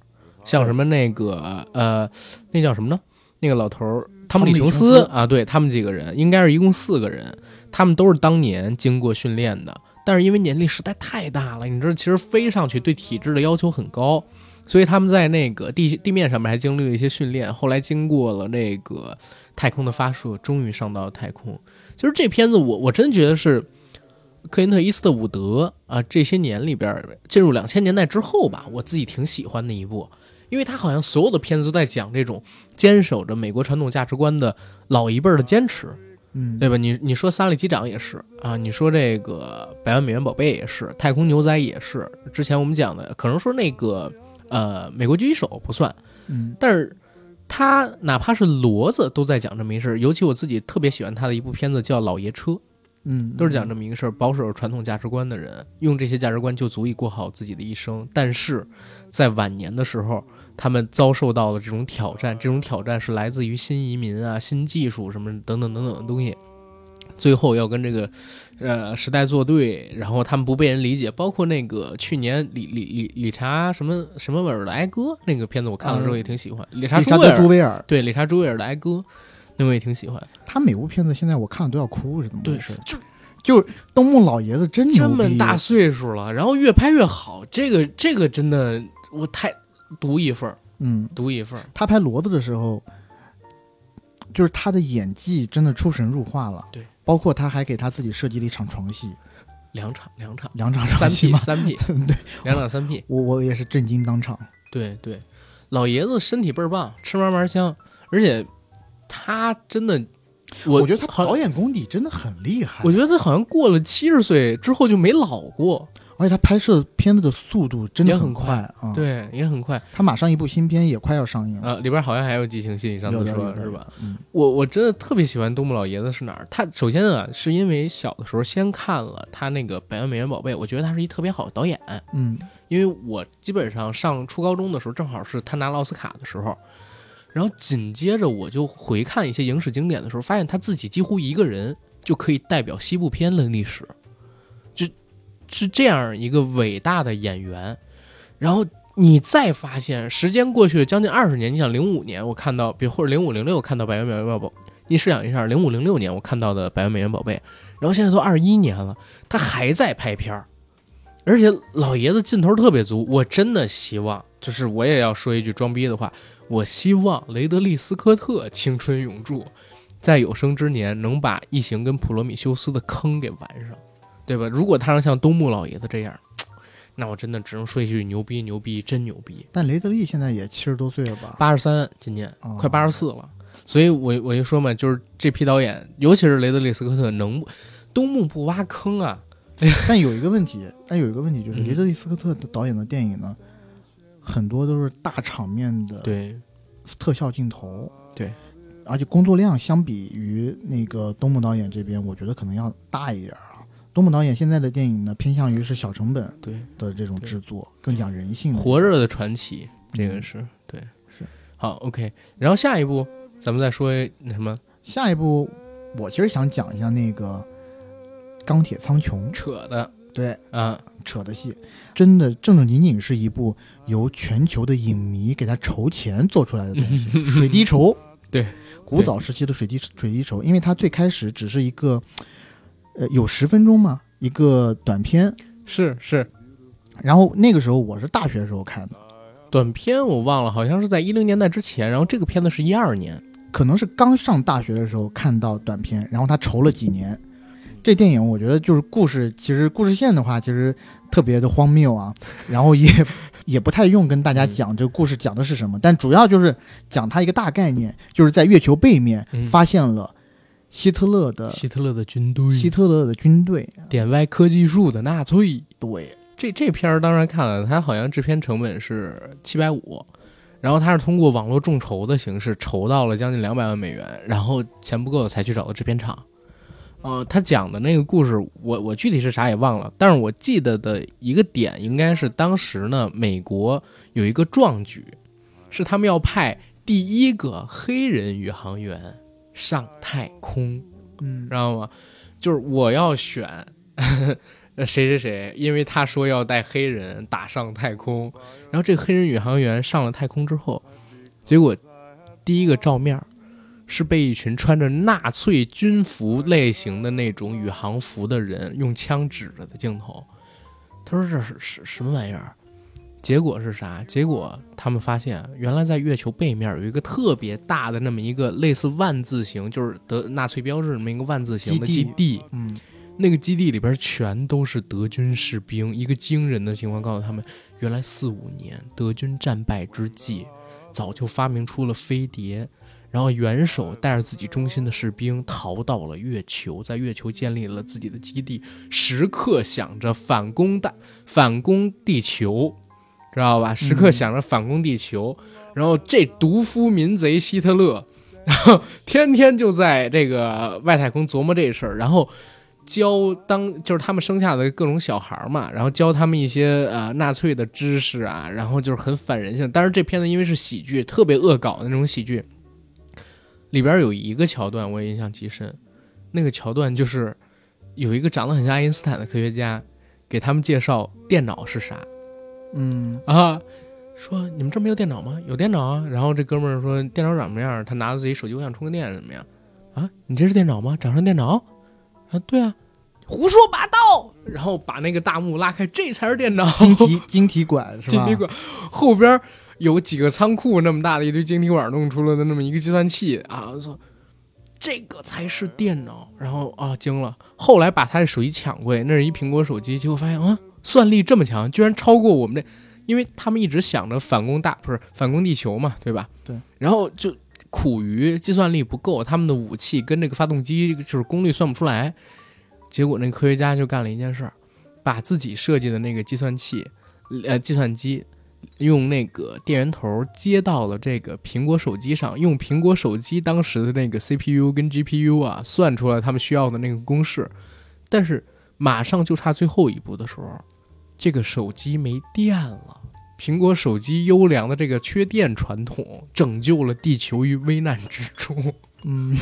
像什么那个呃，那叫什么呢？那个老头儿。汤姆·里琼斯啊，对他们几个人应该是一共四个人，他们都是当年经过训练的，但是因为年龄实在太大了，你知道，其实飞上去对体质的要求很高，所以他们在那个地地面上面还经历了一些训练，后来经过了那个太空的发射，终于上到太空。就是这片子，我我真觉得是克林特·伊斯特伍德啊，这些年里边进入两千年代之后吧，我自己挺喜欢的一部，因为他好像所有的片子都在讲这种坚守着美国传统价值观的老一辈的坚持，嗯，对吧？你你说《萨利机长》也是啊，你说这个《百万美元宝贝》也是，《太空牛仔》也是。之前我们讲的，可能说那个呃，《美国狙击手》不算，嗯，但是他哪怕是骡子都在讲这么一事儿。尤其我自己特别喜欢他的一部片子叫《老爷车》。嗯，都是讲这么一个事儿，保守传统价值观的人，用这些价值观就足以过好自己的一生。但是，在晚年的时候，他们遭受到了这种挑战，这种挑战是来自于新移民啊、新技术什么等等等等的东西，最后要跟这个呃时代作对，然后他们不被人理解。包括那个去年理理理理查什么什么威尔的哀歌那个片子，我看了之后也挺喜欢。理查朱威尔，对，理查朱威尔的哀歌。那我也挺喜欢他每部片子，现在我看了都要哭，是怎么回事？就就东木老爷子真牛这么大岁数了，然后越拍越好，这个这个真的我太独一份儿嗯，独一份儿。他拍骡子的时候，就是他的演技真的出神入化了。对，包括他还给他自己设计了一场床戏，两场两场。两场三 P 三 P 对，两场三 P，我我也是震惊当场。对对，老爷子身体倍儿棒，吃嘛嘛香，而且。他真的，我我觉得他导演功底真的很厉害。我觉得他好像过了七十岁之后就没老过，而且他拍摄片子的速度真的很快啊，对，也很快。他马上一部新片也快要上映了，呃，里边好像还有激情戏，上次说是吧？嗯，我我真的特别喜欢东木老爷子是哪儿？他首先啊，是因为小的时候先看了他那个《百万美元宝贝》，我觉得他是一特别好的导演。嗯，因为我基本上上初高中的时候，正好是他拿了奥斯卡的时候。然后紧接着我就回看一些影史经典的时候，发现他自己几乎一个人就可以代表西部片的历史，就是这样一个伟大的演员。然后你再发现，时间过去了将近二十年，你想零五年我看到，比如或者零五零六看到《百元美元宝宝》，你试想一下，零五零六年我看到的《百元美元宝贝》，然后现在都二一年了，他还在拍片儿，而且老爷子劲头特别足。我真的希望，就是我也要说一句装逼的话。我希望雷德利·斯科特青春永驻，在有生之年能把《异形》跟《普罗米修斯》的坑给完上，对吧？如果他能像东木老爷子这样，那我真的只能说一句牛逼牛逼，真牛逼！但雷德利现在也七十多岁了吧？八十三，今年快八十四了。所以，我我就说嘛，就是这批导演，尤其是雷德利·斯科特，能东木不挖坑啊？但有一个问题，但有一个问题就是，雷德利·斯科特的导演的电影呢？很多都是大场面的对特效镜头，对，而且工作量相比于那个东木导演这边，我觉得可能要大一点啊。东木导演现在的电影呢，偏向于是小成本对的这种制作，更讲人性。活着的传奇，这个是对是好 OK。然后下一步咱们再说那什么？下一步我其实想讲一下那个钢铁苍穹扯的。对啊，扯的戏，真的正正经经是一部由全球的影迷给他筹钱做出来的东西，水滴筹。对，古早时期的水滴水滴筹，因为它最开始只是一个，呃，有十分钟吗，一个短片。是是，然后那个时候我是大学时候看的，短片我忘了，好像是在一零年代之前，然后这个片子是一二年，可能是刚上大学的时候看到短片，然后他筹了几年。这电影我觉得就是故事，其实故事线的话，其实特别的荒谬啊，然后也 也不太用跟大家讲这个故事讲的是什么，但主要就是讲它一个大概念，就是在月球背面发现了希特勒的希特勒的军队，希特勒的军队，点歪科技树的纳粹。对，这这片儿当然看了，它好像制片成本是七百五，然后他是通过网络众筹的形式筹到了将近两百万美元，然后钱不够才去找的制片厂。呃，他讲的那个故事，我我具体是啥也忘了，但是我记得的一个点应该是当时呢，美国有一个壮举，是他们要派第一个黑人宇航员上太空，嗯，知道吗？就是我要选 谁谁谁，因为他说要带黑人打上太空，然后这个黑人宇航员上了太空之后，结果第一个照面。是被一群穿着纳粹军服类型的那种宇航服的人用枪指着的镜头。他说：“这是是什么玩意儿？”结果是啥？结果他们发现，原来在月球背面有一个特别大的那么一个类似万字形，就是德纳粹标志那么一个万字形的基地。嗯，那个基地里边全都是德军士兵。一个惊人的情况告诉他们，原来四五年德军战败之际，早就发明出了飞碟。然后元首带着自己忠心的士兵逃到了月球，在月球建立了自己的基地，时刻想着反攻大反攻地球，知道吧？时刻想着反攻地球。然后这毒夫民贼希特勒，然 后天天就在这个外太空琢磨这事儿，然后教当就是他们生下的各种小孩嘛，然后教他们一些呃纳粹的知识啊，然后就是很反人性。但是这片子因为是喜剧，特别恶搞的那种喜剧。里边有一个桥段我也印象极深，那个桥段就是有一个长得很像爱因斯坦的科学家给他们介绍电脑是啥，嗯啊，说你们这没有电脑吗？有电脑啊。然后这哥们儿说电脑长什么样？他拿着自己手机，我想充个电怎么样？啊，你这是电脑吗？掌上电脑？啊，对啊，胡说八道。然后把那个大幕拉开，这才是电脑，晶体晶体管是吧？晶体管后边。有几个仓库那么大的一堆晶体管弄出来的那么一个计算器啊，说这个才是电脑，然后啊惊了。后来把他的手机抢过来，那是一苹果手机，结果发现啊算力这么强，居然超过我们这，因为他们一直想着反攻大不是反攻地球嘛，对吧？对。然后就苦于计算力不够，他们的武器跟这个发动机就是功率算不出来，结果那科学家就干了一件事儿，把自己设计的那个计算器，呃计算机。用那个电源头接到了这个苹果手机上，用苹果手机当时的那个 CPU 跟 GPU 啊，算出来他们需要的那个公式。但是马上就差最后一步的时候，这个手机没电了。苹果手机优良的这个缺电传统，拯救了地球于危难之中。嗯，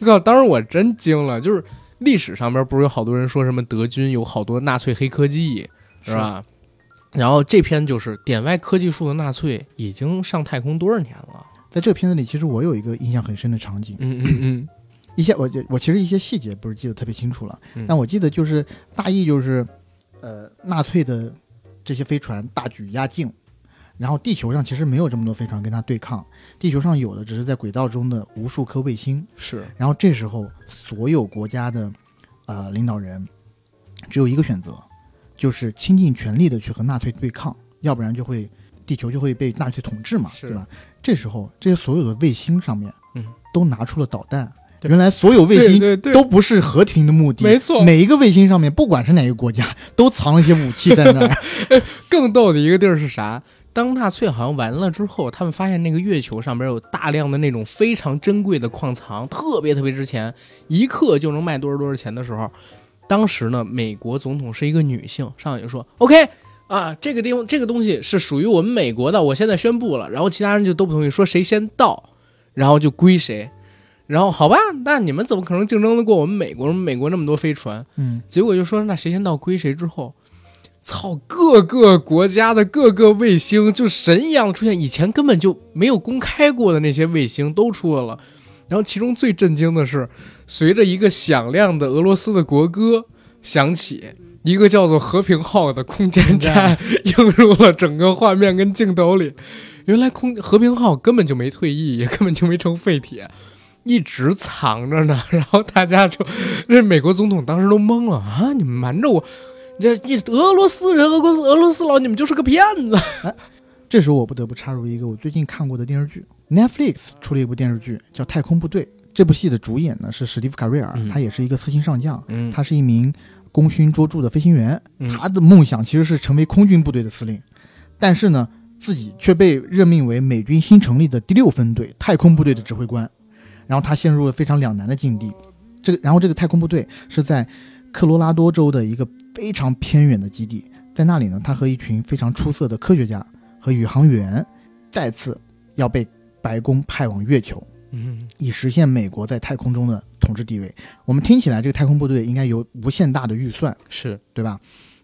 我 靠，当时我真惊了。就是历史上边不是有好多人说什么德军有好多纳粹黑科技，是吧？然后这篇就是点外科技树的纳粹已经上太空多少年了？在这个片子里，其实我有一个印象很深的场景，嗯嗯嗯，一些我我其实一些细节不是记得特别清楚了，但我记得就是大意就是，呃，纳粹的这些飞船大举压境，然后地球上其实没有这么多飞船跟他对抗，地球上有的只是在轨道中的无数颗卫星，是，然后这时候所有国家的呃领导人只有一个选择。就是倾尽全力的去和纳粹对抗，要不然就会地球就会被纳粹统治嘛，对吧？这时候这些所有的卫星上面，嗯，都拿出了导弹。原来所有卫星都不是和平的目的，没错。每一个卫星上面，不管是哪个国家，都藏了一些武器在那儿。更逗的一个地儿是啥？当纳粹好像完了之后，他们发现那个月球上边有大量的那种非常珍贵的矿藏，特别特别值钱，一克就能卖多少多少钱的时候。当时呢，美国总统是一个女性，上去就说：“OK，啊，这个地方这个东西是属于我们美国的，我现在宣布了。”然后其他人就都不同意，说谁先到，然后就归谁。然后好吧，那你们怎么可能竞争得过我们美国？美国那么多飞船，嗯，结果就说那谁先到归谁。之后，操，各个国家的各个卫星就神一样出现，以前根本就没有公开过的那些卫星都出来了。然后其中最震惊的是。随着一个响亮的俄罗斯的国歌响起，一个叫做“和平号”的空间站 映入了整个画面跟镜头里。原来空和平号根本就没退役，也根本就没成废铁，一直藏着呢。然后大家就，那美国总统当时都懵了啊！你们瞒着我，这你俄罗斯人、俄国俄罗斯佬，你们就是个骗子。哎，这时候我不得不插入一个我最近看过的电视剧，Netflix 出了一部电视剧叫《太空部队》。这部戏的主演呢是史蒂夫·卡瑞尔，他也是一个四星上将，他是一名功勋卓著的飞行员，他的梦想其实是成为空军部队的司令，但是呢，自己却被任命为美军新成立的第六分队太空部队的指挥官，然后他陷入了非常两难的境地。这个，然后这个太空部队是在科罗拉多州的一个非常偏远的基地，在那里呢，他和一群非常出色的科学家和宇航员再次要被白宫派往月球。嗯，以实现美国在太空中的统治地位。我们听起来，这个太空部队应该有无限大的预算，是对吧？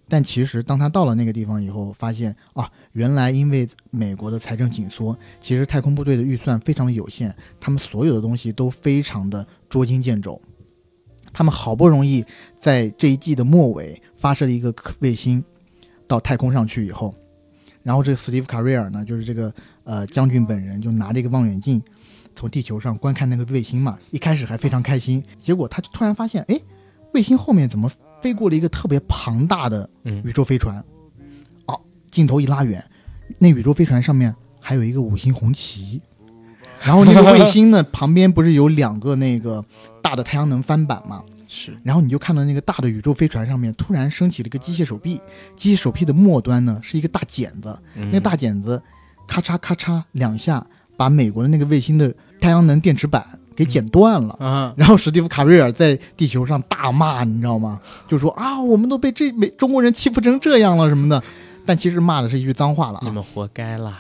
但其实，当他到了那个地方以后，发现啊，原来因为美国的财政紧缩，其实太空部队的预算非常有限，他们所有的东西都非常的捉襟见肘。他们好不容易在这一季的末尾发射了一个卫星到太空上去以后，然后这个斯蒂夫·卡瑞尔呢，就是这个呃将军本人，就拿着一个望远镜。从地球上观看那个卫星嘛，一开始还非常开心，结果他就突然发现，哎，卫星后面怎么飞过了一个特别庞大的宇宙飞船，哦，镜头一拉远，那宇宙飞船上面还有一个五星红旗，然后那个卫星呢旁边不是有两个那个大的太阳能翻板吗？是，然后你就看到那个大的宇宙飞船上面突然升起了一个机械手臂，机械手臂的末端呢是一个大剪子，那大剪子咔嚓咔嚓两下把美国的那个卫星的太阳能电池板。给剪断了啊！然后史蒂夫·卡瑞尔在地球上大骂，你知道吗？就说啊，我们都被这美中国人欺负成这样了什么的。但其实骂的是一句脏话了啊！你们活该啦！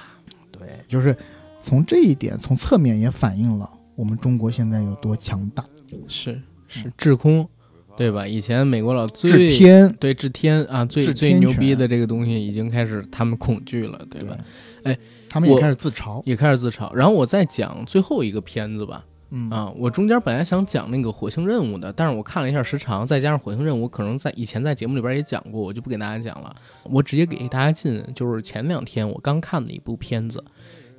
对，就是从这一点，从侧面也反映了我们中国现在有多强大。是是，制空，对吧？以前美国佬制天，对制天啊，最最牛逼的这个东西已经开始他们恐惧了，对吧？哎，他们也开始自嘲，也开始自嘲。然后我再讲最后一个片子吧。啊，我中间本来想讲那个火星任务的，但是我看了一下时长，再加上火星任务可能在以前在节目里边也讲过，我就不给大家讲了。我直接给大家进，就是前两天我刚看的一部片子，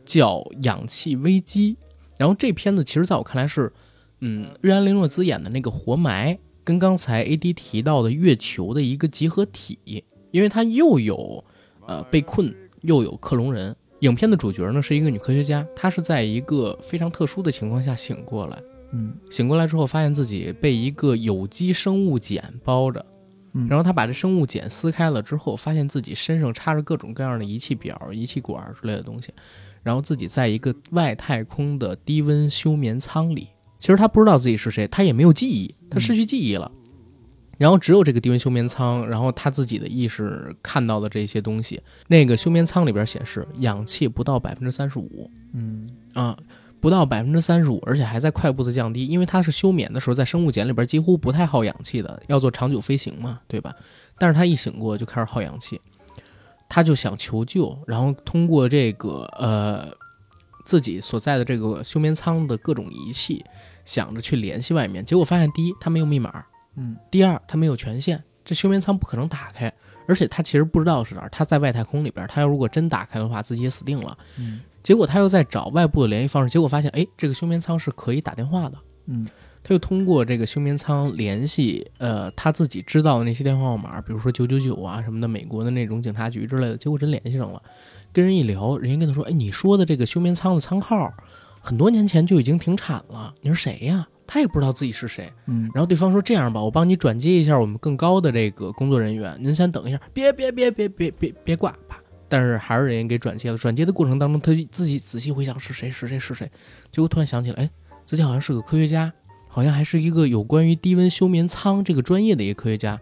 叫《氧气危机》。然后这片子其实在我看来是，嗯，瑞安雷诺兹演的那个活埋，跟刚才 A D 提到的月球的一个集合体，因为它又有呃被困，又有克隆人。影片的主角呢是一个女科学家，她是在一个非常特殊的情况下醒过来。嗯，醒过来之后，发现自己被一个有机生物茧包着。嗯，然后她把这生物茧撕开了之后，发现自己身上插着各种各样的仪器表、仪器管之类的东西。然后自己在一个外太空的低温休眠舱里。其实她不知道自己是谁，她也没有记忆，她失去记忆了。然后只有这个低温休眠舱，然后他自己的意识看到的这些东西。那个休眠舱里边显示氧气不到百分之三十五，嗯啊，不到百分之三十五，而且还在快步的降低，因为它是休眠的时候，在生物碱里边几乎不太耗氧气的，要做长久飞行嘛，对吧？但是他一醒过就开始耗氧气，他就想求救，然后通过这个呃自己所在的这个休眠舱的各种仪器，想着去联系外面，结果发现第一他没有密码。嗯，第二，他没有权限，这休眠舱不可能打开，而且他其实不知道是哪儿，他在外太空里边，他要如果真打开的话，自己也死定了。嗯，结果他又在找外部的联系方式，结果发现，哎，这个休眠舱是可以打电话的。嗯，他又通过这个休眠舱联系，呃，他自己知道的那些电话号码，比如说九九九啊什么的，美国的那种警察局之类的，结果真联系上了。跟人一聊，人家跟他说，哎，你说的这个休眠舱的舱号，很多年前就已经停产了，你是谁呀？他也不知道自己是谁，嗯，然后对方说：“这样吧，我帮你转接一下我们更高的这个工作人员，您先等一下，别别别别别别别挂吧。”但是还是人家给转接了。转接的过程当中，他自己仔细回想是谁是谁是谁，结果突然想起来，哎，自己好像是个科学家，好像还是一个有关于低温休眠舱这个专业的一个科学家。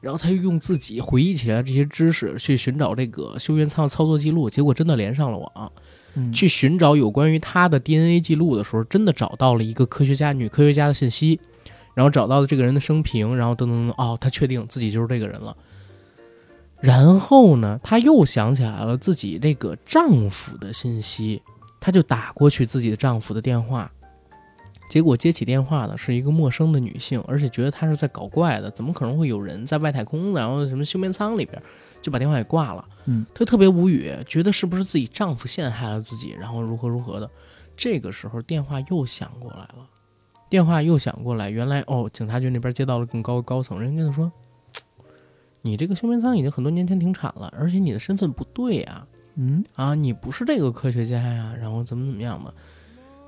然后他又用自己回忆起来这些知识去寻找这个休眠舱操作记录，结果真的连上了网。去寻找有关于他的 DNA 记录的时候，真的找到了一个科学家、女科学家的信息，然后找到了这个人的生平，然后等等等，哦，他确定自己就是这个人了。然后呢，他又想起来了自己这个丈夫的信息，他就打过去自己的丈夫的电话。结果接起电话的是一个陌生的女性，而且觉得她是在搞怪的，怎么可能会有人在外太空，然后什么休眠舱里边，就把电话给挂了。嗯，她特别无语，觉得是不是自己丈夫陷害了自己，然后如何如何的。这个时候电话又响过来了，电话又响过来，原来哦，警察局那边接到了更高高层，人跟他说，你这个休眠舱已经很多年前停产了，而且你的身份不对啊，嗯啊，你不是这个科学家呀，然后怎么怎么样的。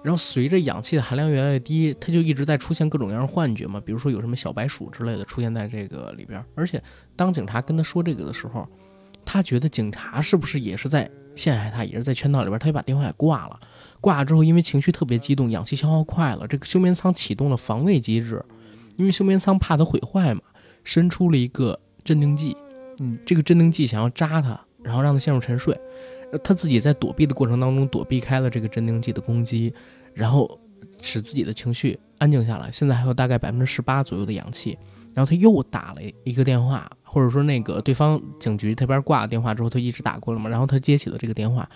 然后随着氧气的含量越来越低，它就一直在出现各种各样的幻觉嘛，比如说有什么小白鼠之类的出现在这个里边。而且当警察跟他说这个的时候，他觉得警察是不是也是在陷害他，也是在圈套里边，他就把电话给挂了。挂了之后，因为情绪特别激动，氧气消耗快了，这个休眠舱启动了防卫机制，因为休眠舱怕它毁坏嘛，伸出了一个镇定剂，嗯，这个镇定剂想要扎他，然后让他陷入沉睡。他自己在躲避的过程当中躲避开了这个镇定剂的攻击，然后使自己的情绪安静下来。现在还有大概百分之十八左右的氧气，然后他又打了一个电话，或者说那个对方警局那边挂了电话之后，他一直打过了嘛。然后他接起了这个电话，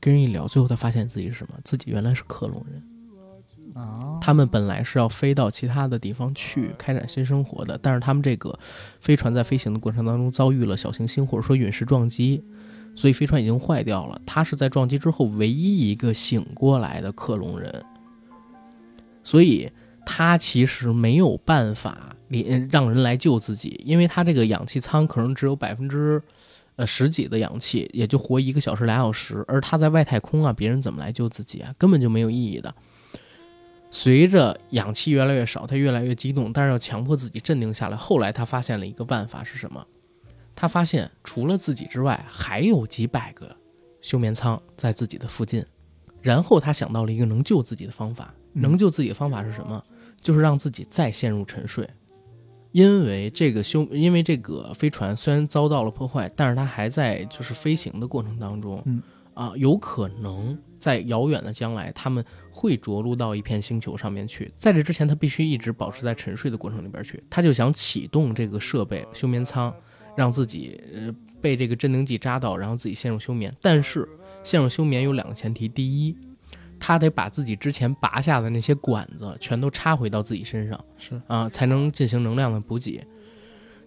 跟人一聊，最后他发现自己是什么？自己原来是克隆人啊！他们本来是要飞到其他的地方去开展新生活的，但是他们这个飞船在飞行的过程当中遭遇了小行星或者说陨石撞击。所以飞船已经坏掉了，他是在撞击之后唯一一个醒过来的克隆人，所以他其实没有办法连让人来救自己，因为他这个氧气舱可能只有百分之呃十几的氧气，也就活一个小时俩小时，而他在外太空啊，别人怎么来救自己啊？根本就没有意义的。随着氧气越来越少，他越来越激动，但是要强迫自己镇定下来。后来他发现了一个办法是什么？他发现除了自己之外，还有几百个休眠舱在自己的附近。然后他想到了一个能救自己的方法。能救自己的方法是什么？就是让自己再陷入沉睡。因为这个休，因为这个飞船虽然遭到了破坏，但是它还在就是飞行的过程当中。嗯啊，有可能在遥远的将来，他们会着陆到一片星球上面去。在这之前，他必须一直保持在沉睡的过程里边去。他就想启动这个设备休眠舱，让自己呃被这个镇定剂扎到，然后自己陷入休眠。但是陷入休眠有两个前提：第一，他得把自己之前拔下的那些管子全都插回到自己身上，是啊，才能进行能量的补给。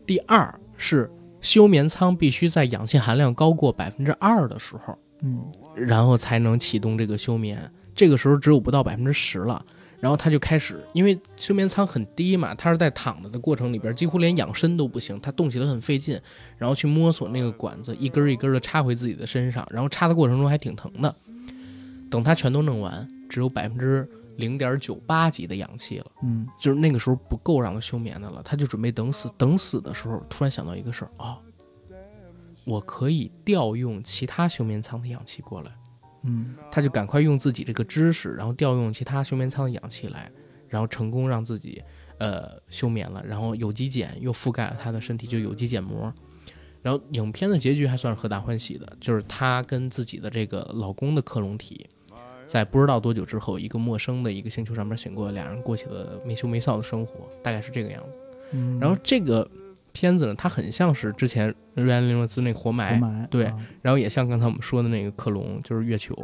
第二是休眠舱必须在氧气含量高过百分之二的时候。嗯，然后才能启动这个休眠。这个时候只有不到百分之十了，然后他就开始，因为休眠舱很低嘛，他是在躺着的过程里边，几乎连养身都不行，他动起来很费劲，然后去摸索那个管子，一根一根的插回自己的身上，然后插的过程中还挺疼的。等他全都弄完，只有百分之零点九八级的氧气了，嗯，就是那个时候不够让他休眠的了，他就准备等死。等死的时候，突然想到一个事儿啊。我可以调用其他休眠舱的氧气过来，嗯，他就赶快用自己这个知识，然后调用其他休眠舱的氧气来，然后成功让自己呃休眠了，然后有机碱又覆盖了他的身体，就有机碱膜。然后影片的结局还算是合大欢喜的，就是她跟自己的这个老公的克隆体，在不知道多久之后，一个陌生的一个星球上面醒过来，俩人过起了没羞没臊的生活，大概是这个样子。嗯，然后这个。片子呢，它很像是之前瑞安·雷诺兹那活埋，对，然后也像刚才我们说的那个克隆，就是月球。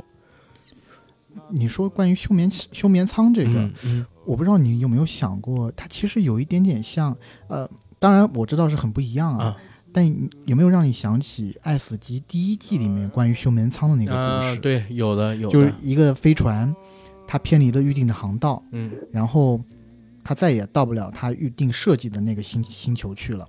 你说关于休眠休眠舱这个，嗯，我不知道你有没有想过，它其实有一点点像，呃，当然我知道是很不一样啊，但有没有让你想起《爱死机》第一季里面关于休眠舱的那个故事？对，有的，有的，就是一个飞船，它偏离了预定的航道，嗯，然后它再也到不了它预定设计的那个星星球去了。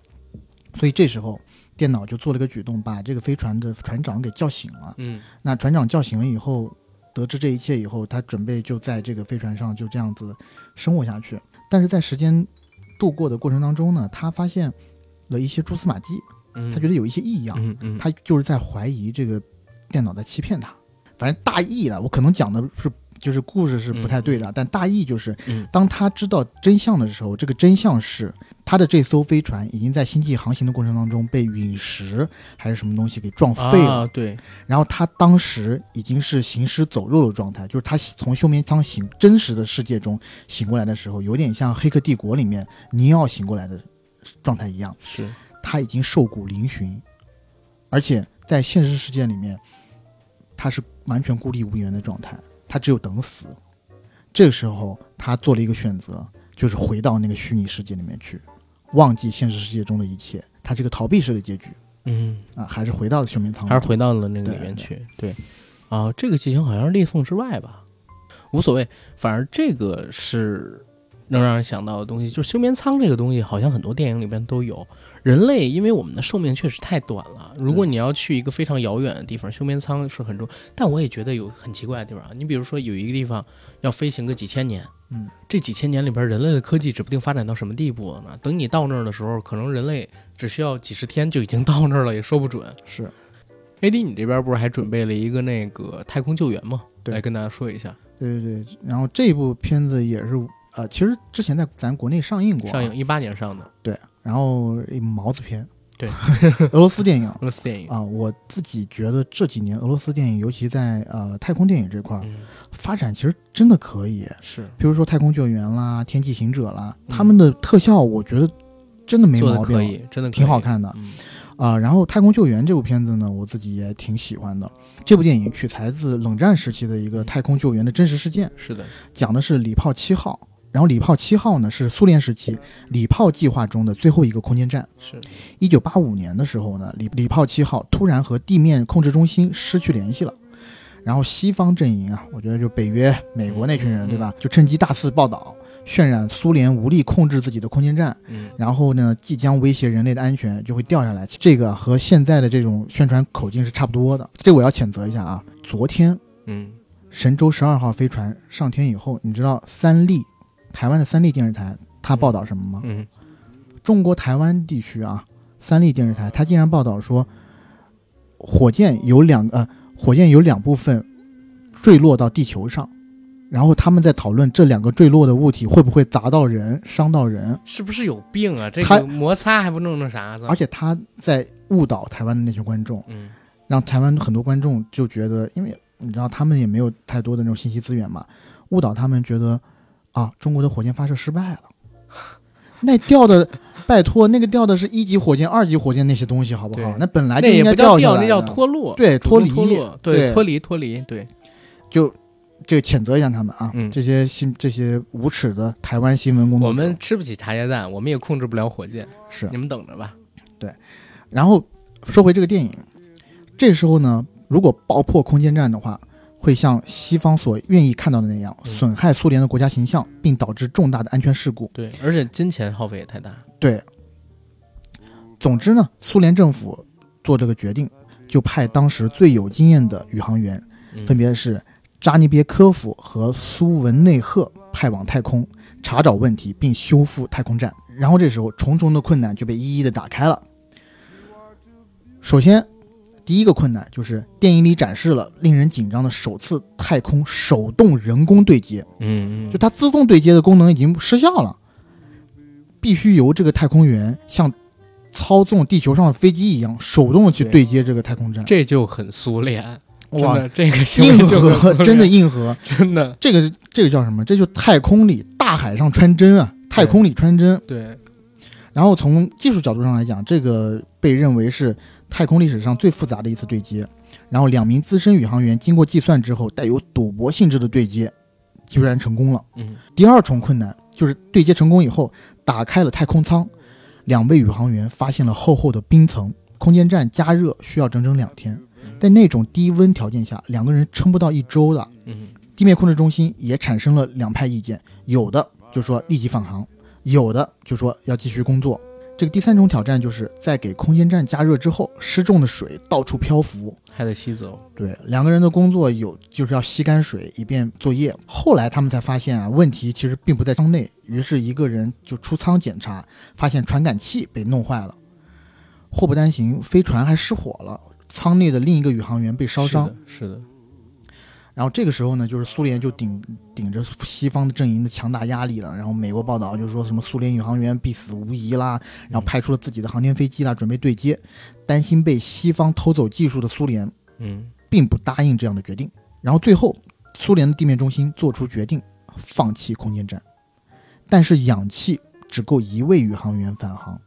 所以这时候，电脑就做了个举动，把这个飞船的船长给叫醒了。嗯，那船长叫醒了以后，得知这一切以后，他准备就在这个飞船上就这样子生活下去。但是在时间度过的过程当中呢，他发现了一些蛛丝马迹，他觉得有一些异样。嗯嗯，他就是在怀疑这个电脑在欺骗他。反正大意了，我可能讲的是。就是故事是不太对的，但大意就是，当他知道真相的时候，这个真相是他的这艘飞船已经在星际航行的过程当中被陨石还是什么东西给撞废了。对，然后他当时已经是行尸走肉的状态，就是他从休眠舱醒真实的世界中醒过来的时候，有点像《黑客帝国》里面尼奥醒过来的状态一样。是，他已经瘦骨嶙峋，而且在现实世界里面，他是完全孤立无援的状态。他只有等死，这个时候他做了一个选择，就是回到那个虚拟世界里面去，忘记现实世界中的一切。他这个逃避式的结局，嗯啊，还是回到了休眠舱，还是回到了那个里面去。对，啊，这个剧情好像是裂缝之外吧，无所谓，反正这个是。能让人想到的东西，就是休眠舱这个东西，好像很多电影里边都有。人类因为我们的寿命确实太短了，如果你要去一个非常遥远的地方，休眠舱是很重。但我也觉得有很奇怪的地方，你比如说有一个地方要飞行个几千年，嗯，这几千年里边人类的科技指不定发展到什么地步了呢？等你到那儿的时候，可能人类只需要几十天就已经到那儿了，也说不准。是，AD，你这边不是还准备了一个那个太空救援吗？对，来跟大家说一下。对对对，然后这部片子也是。呃，其实之前在咱国内上映过，上映一八年上的，对，然后毛子片，对，俄罗斯电影，俄罗斯电影。啊，我自己觉得这几年俄罗斯电影，尤其在呃太空电影这块发展，其实真的可以，是，比如说太空救援啦，天际行者啦，他们的特效，我觉得真的没毛病，可以，真的挺好看的，啊，然后太空救援这部片子呢，我自己也挺喜欢的，这部电影取材自冷战时期的一个太空救援的真实事件，是的，讲的是礼炮七号。然后礼炮七号呢是苏联时期礼炮计划中的最后一个空间站。是，一九八五年的时候呢，礼礼炮七号突然和地面控制中心失去联系了。然后西方阵营啊，我觉得就北约、美国那群人，对吧？就趁机大肆报道，渲染苏联无力控制自己的空间站，嗯，然后呢，即将威胁人类的安全就会掉下来。这个和现在的这种宣传口径是差不多的。这我要谴责一下啊！昨天，嗯，神舟十二号飞船上天以后，你知道三立，台湾的三立电视台他报道什么吗？嗯，中国台湾地区啊，三立电视台他竟然报道说，火箭有两呃，火箭有两部分坠落到地球上。然后他们在讨论这两个坠落的物体会不会砸到人、伤到人，是不是有病啊？这个摩擦还不弄成啥子？而且他在误导台湾的那些观众，嗯，让台湾很多观众就觉得，因为你知道他们也没有太多的那种信息资源嘛，误导他们觉得啊，中国的火箭发射失败了。那掉的，拜托，那个掉的是一级火箭、二级火箭那些东西，好不好？那本来就应该掉下来，那叫脱落，对，脱离，对，脱离，脱离，对，就。这个谴责一下他们啊！嗯，这些新这些无耻的台湾新闻工作者，我们吃不起茶叶蛋，我们也控制不了火箭，是你们等着吧。对，然后说回这个电影，这时候呢，如果爆破空间站的话，会像西方所愿意看到的那样，损害苏联的国家形象，并导致重大的安全事故。对，而且金钱耗费也太大。对，总之呢，苏联政府做这个决定，就派当时最有经验的宇航员，分别是。扎尼别科夫和苏文内赫派往太空查找问题并修复太空站，然后这时候重重的困难就被一一的打开了。首先，第一个困难就是电影里展示了令人紧张的首次太空手动人工对接，嗯，就它自动对接的功能已经失效了，必须由这个太空员像操纵地球上的飞机一样手动的去对接这个太空站，这就很苏联。哇，这个硬核，真的硬核，真的，这个这个叫什么？这就太空里大海上穿针啊，太空里穿针。对。然后从技术角度上来讲，这个被认为是太空历史上最复杂的一次对接。然后两名资深宇航员经过计算之后，带有赌博性质的对接，居然成功了。嗯。第二重困难就是对接成功以后，打开了太空舱，两位宇航员发现了厚厚的冰层，空间站加热需要整整两天。在那种低温条件下，两个人撑不到一周的。嗯，地面控制中心也产生了两派意见，有的就说立即返航，有的就说要继续工作。这个第三种挑战就是在给空间站加热之后，失重的水到处漂浮，还得吸走。对，两个人的工作有就是要吸干水以便作业。后来他们才发现啊，问题其实并不在舱内，于是一个人就出舱检查，发现传感器被弄坏了。祸不单行，飞船还失火了。舱内的另一个宇航员被烧伤，是的。然后这个时候呢，就是苏联就顶顶着西方的阵营的强大压力了。然后美国报道就是说什么苏联宇航员必死无疑啦，然后派出了自己的航天飞机啦，准备对接。担心被西方偷走技术的苏联，嗯，并不答应这样的决定。然后最后，苏联的地面中心做出决定，放弃空间站。但是氧气只够一位宇航员返航，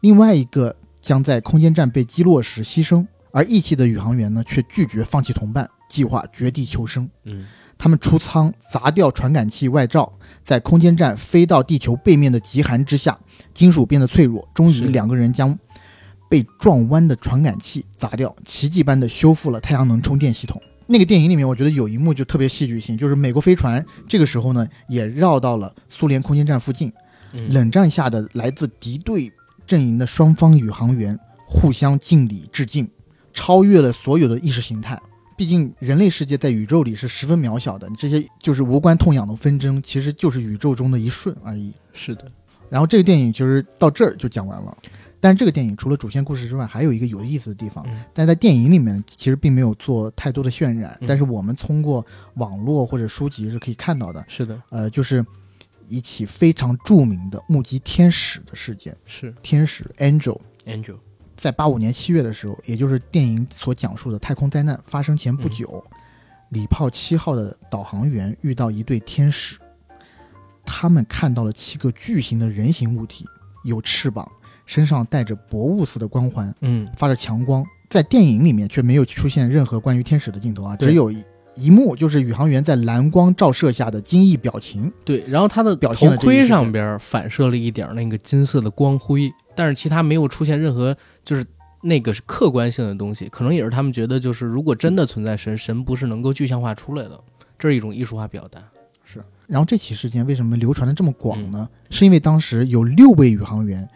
另外一个将在空间站被击落时牺牲。而义气的宇航员呢，却拒绝放弃同伴，计划绝地求生。嗯，他们出舱砸掉传感器外罩，在空间站飞到地球背面的极寒之下，金属变得脆弱。终于，两个人将被撞弯的传感器砸掉，奇迹般的修复了太阳能充电系统。那个电影里面，我觉得有一幕就特别戏剧性，就是美国飞船这个时候呢，也绕到了苏联空间站附近。冷战下的来自敌对阵营的双方宇航员互相敬礼致敬。超越了所有的意识形态，毕竟人类世界在宇宙里是十分渺小的，这些就是无关痛痒的纷争，其实就是宇宙中的一瞬而已。是的，然后这个电影就是到这儿就讲完了。但是这个电影除了主线故事之外，还有一个有意思的地方，但在电影里面其实并没有做太多的渲染，但是我们通过网络或者书籍是可以看到的。是的，呃，就是一起非常著名的目击天使的事件，是天使 Angel，Angel。在八五年七月的时候，也就是电影所讲述的太空灾难发生前不久，礼炮七号的导航员遇到一对天使，他们看到了七个巨型的人形物体，有翅膀，身上带着薄雾似的光环，嗯，发着强光。在电影里面却没有出现任何关于天使的镜头啊，只有一幕就是宇航员在蓝光照射下的惊异表情。对，然后他的头盔上边反射了一点那个金色的光辉。但是其他没有出现任何就是那个是客观性的东西，可能也是他们觉得就是如果真的存在神，神不是能够具象化出来的，这是一种艺术化表达。是，然后这起事件为什么流传的这么广呢？是因为当时有六位宇航员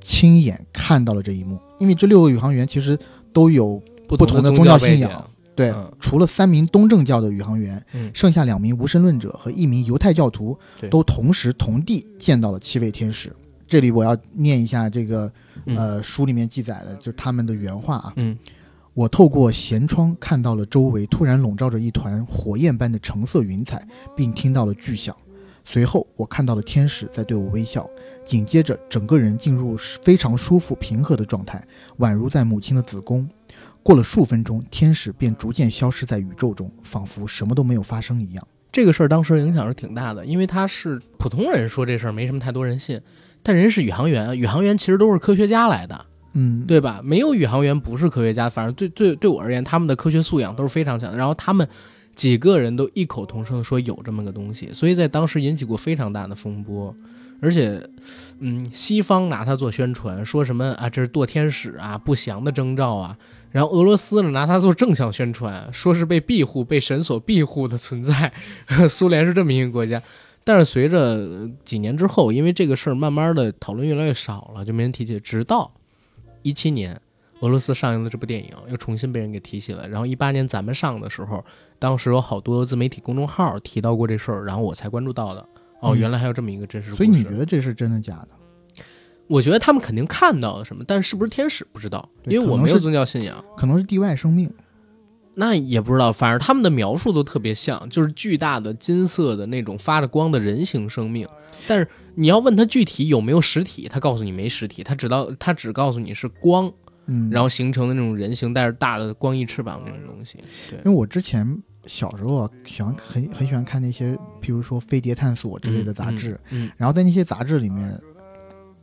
亲眼看到了这一幕。因为这六个宇航员其实都有不同的宗教信仰。对，嗯除了三名东正教的宇航员，嗯剩下两名无神论者和一名犹太教徒都同时同地见到了七位天使。这里我要念一下这个嗯呃书里面记载的，就是他们的原话啊。嗯我透过舷窗看到了周围突然笼罩着一团火焰般的橙色云彩，并听到了巨响。随后，我看到了天使在对我微笑，紧接着整个人进入非常舒服平和的状态，宛如在母亲的子宫。过了数分钟，天使便逐渐消失在宇宙中，仿佛什么都没有发生一样。这个事儿当时影响是挺大的，因为他是普通人说这事儿没什么太多人信，但人是宇航员，宇航员其实都是科学家来的，嗯，对吧？没有宇航员不是科学家，反正对对对我而言，他们的科学素养都是非常强的。然后他们几个人都异口同声地说有这么个东西，所以在当时引起过非常大的风波。而且，嗯，西方拿它做宣传，说什么啊，这是堕天使啊，不祥的征兆啊。然后俄罗斯呢，拿它做正向宣传，说是被庇护、被神所庇护的存在。苏联是这么一个国家，但是随着呃几年之后，因为这个事儿慢慢的讨论越来越少了，就没人提起。直到一七年，俄罗斯上映的这部电影又重新被人给提起了。然后一八年咱们上的时候，当时有好多自媒体公众号提到过这事儿，然后我才关注到的。哦，嗯原来还有这么一个真实故事。所以你觉得这是真的假的？我觉得他们肯定看到了什么，但是不是天使不知道，因为我没有宗教信仰。可能是地外生命。那也不知道，反正他们的描述都特别像，就是巨大的金色的那种发着光的人形生命。但是你要问他具体有没有实体，他告诉你没实体，他只到他只告诉你是光，嗯，然后形成的那种人形带着大的光翼翅膀那种东西。对因为我之前小时候啊，喜欢很很喜欢看那些，譬如说飞碟探索之类的杂志，嗯，然后在那些杂志里面，